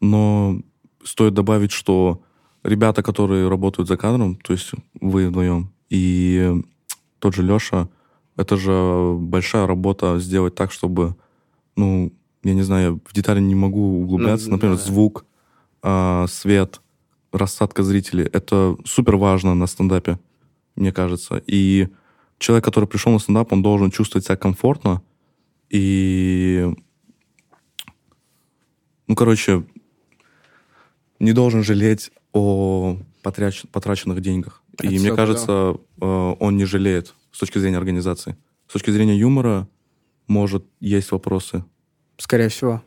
Но стоит добавить, что ребята, которые работают за кадром, то есть вы вдвоем, и тот же Леша, это же большая работа сделать так, чтобы, ну, я не знаю, я в детали не могу углубляться. Ну, Например, да. звук, а, свет, рассадка зрителей. Это супер важно на стендапе, мне кажется. И человек, который пришел на стендап, он должен чувствовать себя комфортно, и, ну, короче, не должен жалеть о потряч- потраченных деньгах. Это и мне кажется, э, он не жалеет с точки зрения организации. С точки зрения юмора, может, есть вопросы. Скорее всего.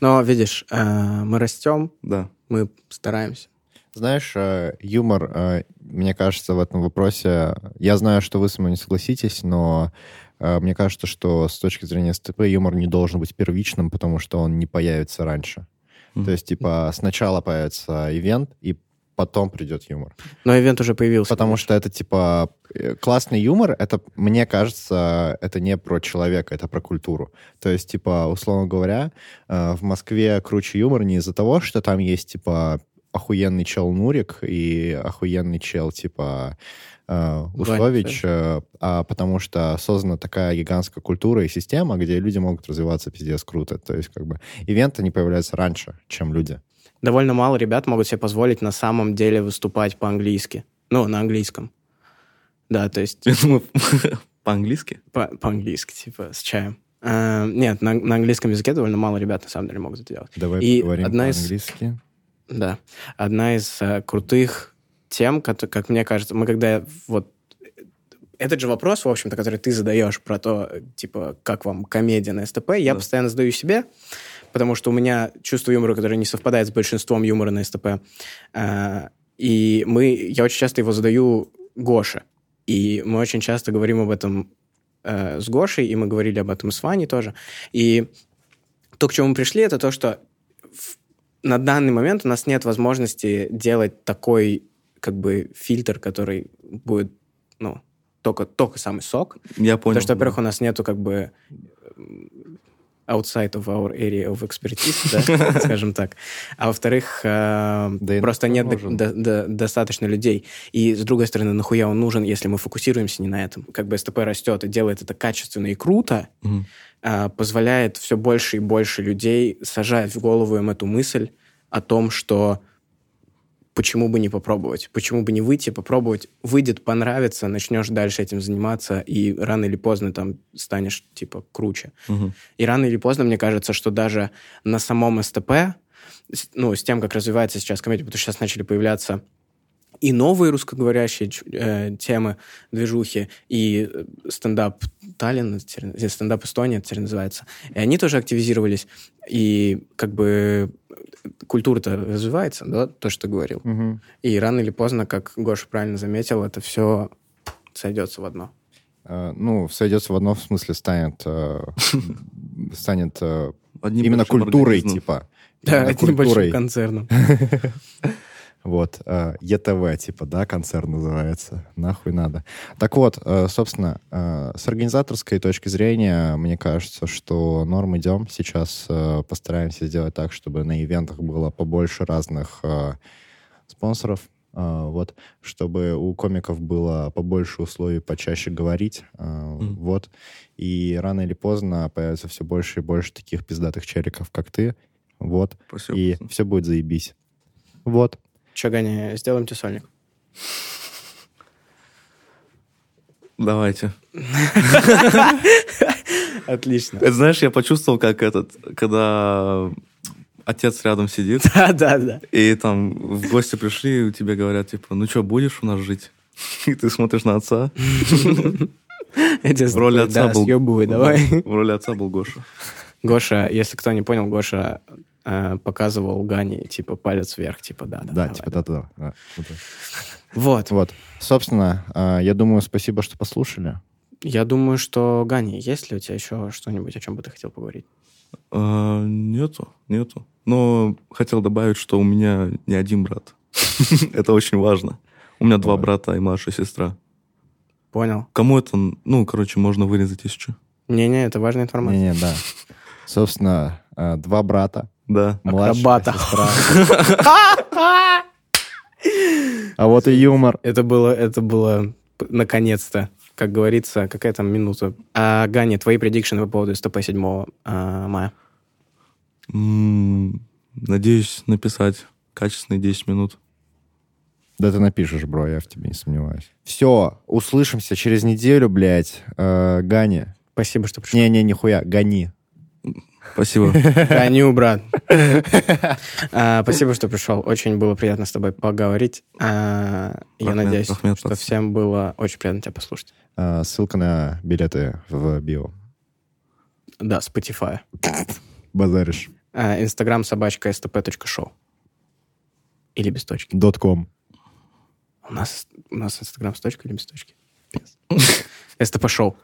Но, видишь, э, мы растем, Да. мы стараемся. Знаешь, э, юмор, э, мне кажется, в этом вопросе... Я знаю, что вы со мной не согласитесь, но мне кажется, что с точки зрения СТП юмор не должен быть первичным, потому что он не появится раньше. Мгм. То есть, типа, сначала появится ивент, и потом придет юмор. Но ивент уже появился. Потому что это, типа, э, классный юмор, это, мне кажется, это не про человека, это про культуру. То есть, типа, условно говоря, э, в Москве круче юмор не из-за того, что там есть, типа, охуенный чел Нурик и охуенный чел, типа, э, Услович, э, а потому что создана такая гигантская культура и система, где люди могут развиваться пиздец круто. То есть, как бы, ивенты не появляются раньше, чем люди. Довольно мало ребят могут себе позволить на самом деле выступать по-английски. Ну, на английском. Да, то есть (laughs) по-английски? по- по-английски, типа, с чаем. Э, нет, на, на английском языке довольно мало ребят на самом деле могут это делать. Давай И поговорим одна из- по-английски. Да. Одна из э, крутых тем, как, как мне кажется, мы когда вот этот же вопрос, в общем-то, который ты задаешь про то, типа, как вам комедия на СТП, я Да. постоянно задаю себе, потому что у меня чувство юмора, которое не совпадает с большинством юмора на СТП. Э, И мы, я очень часто его задаю Гоше. И мы очень часто говорим об этом э, с Гошей, и мы говорили об этом с Ваней тоже. И то, к чему мы пришли, это то, что в- на данный момент у нас нет возможности делать такой как бы фильтр, который будет, ну, только, только самый сок. Я понял. Потому что, во-первых, у нас нету как бы outside of our area of expertise, да, (laughs) скажем так. А во-вторых, э, просто нет достаточно людей. И, с другой стороны, нахуя он нужен, если мы фокусируемся не на этом? Как бы СТП растет и делает это качественно и круто, а, позволяет все больше и больше людей сажать в голову им эту мысль о том, что почему бы не попробовать, почему бы не выйти, попробовать, выйдет, понравится, начнешь дальше этим заниматься, и рано или поздно там станешь, типа, круче. Мгм. И рано или поздно, мне кажется, что даже на самом СТП, ну, с тем, как развивается сейчас комедия, потому что сейчас начали появляться и новые русскоговорящие э, темы, движухи, и э, стендап Таллин, стендап Эстония это теперь называется. И они тоже активизировались, и как бы культура-то развивается, да, то, что ты говорил. Мгм. И рано или поздно, как Гоша правильно заметил, это все сойдется в одно. Э, Ну, сойдется в одно в смысле, станет, э, (laughs) станет э, Одним именно большим культурой, типа. Да, небольшим культурой. концерном. (laughs) Вот, э, ЕТВ, типа, да, концерн называется. Нахуй надо. Так вот, э, собственно, э, с организаторской точки зрения, мне кажется, что норм идем. Сейчас постараемся сделать так, чтобы на ивентах было побольше разных спонсоров, вот, чтобы у комиков было побольше условий почаще говорить, Мгм. вот. И рано или поздно появится все больше и больше таких пиздатых челиков, как ты, вот. Спасибо. И все будет заебись. Вот. Че, Ганя, сделаем тебе сольник? Давайте. (laughs) Отлично. Это, знаешь, я почувствовал, как этот, когда отец рядом сидит, (laughs) Да, да, да. и там в гости пришли, и у тебя говорят, типа, ну что, будешь у нас жить? (laughs) И ты смотришь на отца. Тебе В роли отца был... давай. В роли отца был Гоша. Гоша, если кто не понял, Гоша э, показывал Гане, типа, палец вверх, типа, да, да. Да, давай, типа, давай. да-да. да. Вот. Вот. Вот. Собственно, э, я думаю, спасибо, что послушали. Я думаю, что, Ганя, есть ли у тебя еще что-нибудь, о чем бы ты хотел поговорить? А, нету, нету. Но хотел добавить, что у меня не один брат. (laughs) Это очень важно. У меня два брата и младшая сестра. Понял. Кому это, ну, короче, можно вырезать, если что. Не-не, это важная информация. Не-не, да. Собственно, э, два брата, Да. Акробата. А вот и юмор. Это было, это было наконец-то, как говорится, какая там минута. А, Ганя, твои предикшены по поводу СТП 7 а, мая? М, Надеюсь написать качественные 10 минут. Да ты напишешь, бро, я в тебе не сомневаюсь. Все, услышимся через неделю, блядь. Э, Гани. Спасибо, что пришел. Не-не, нихуя, гони. Спасибо. Ганю, брат. А, Спасибо, что пришел. Очень было приятно с тобой поговорить. А, Я надеюсь, что всем было очень приятно тебя послушать. Э, Ссылка на билеты в био. Да, Spotify. Базаришь. А, Инстаграм собачка stp.show. Или без точки. Ком. У нас, у нас Инстаграм с точкой или без точки? СТП шоу.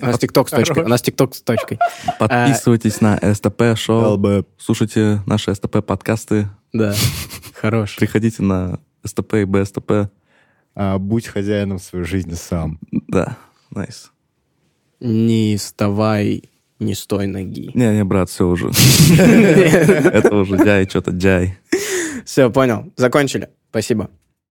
У нас ТикТок с точкой. У нас ТикТок с точкой. Подписывайтесь на СТП шоу. Слушайте наши СТП подкасты. Да, хорош. Приходите на СТП и БСТП. А, будь хозяином своей жизни сам. Да, найс. Не вставай, не стой ноги. Не, не, брат, все уже. (laughs) Это уже джай, что-то джай. Все, понял. Закончили. Спасибо.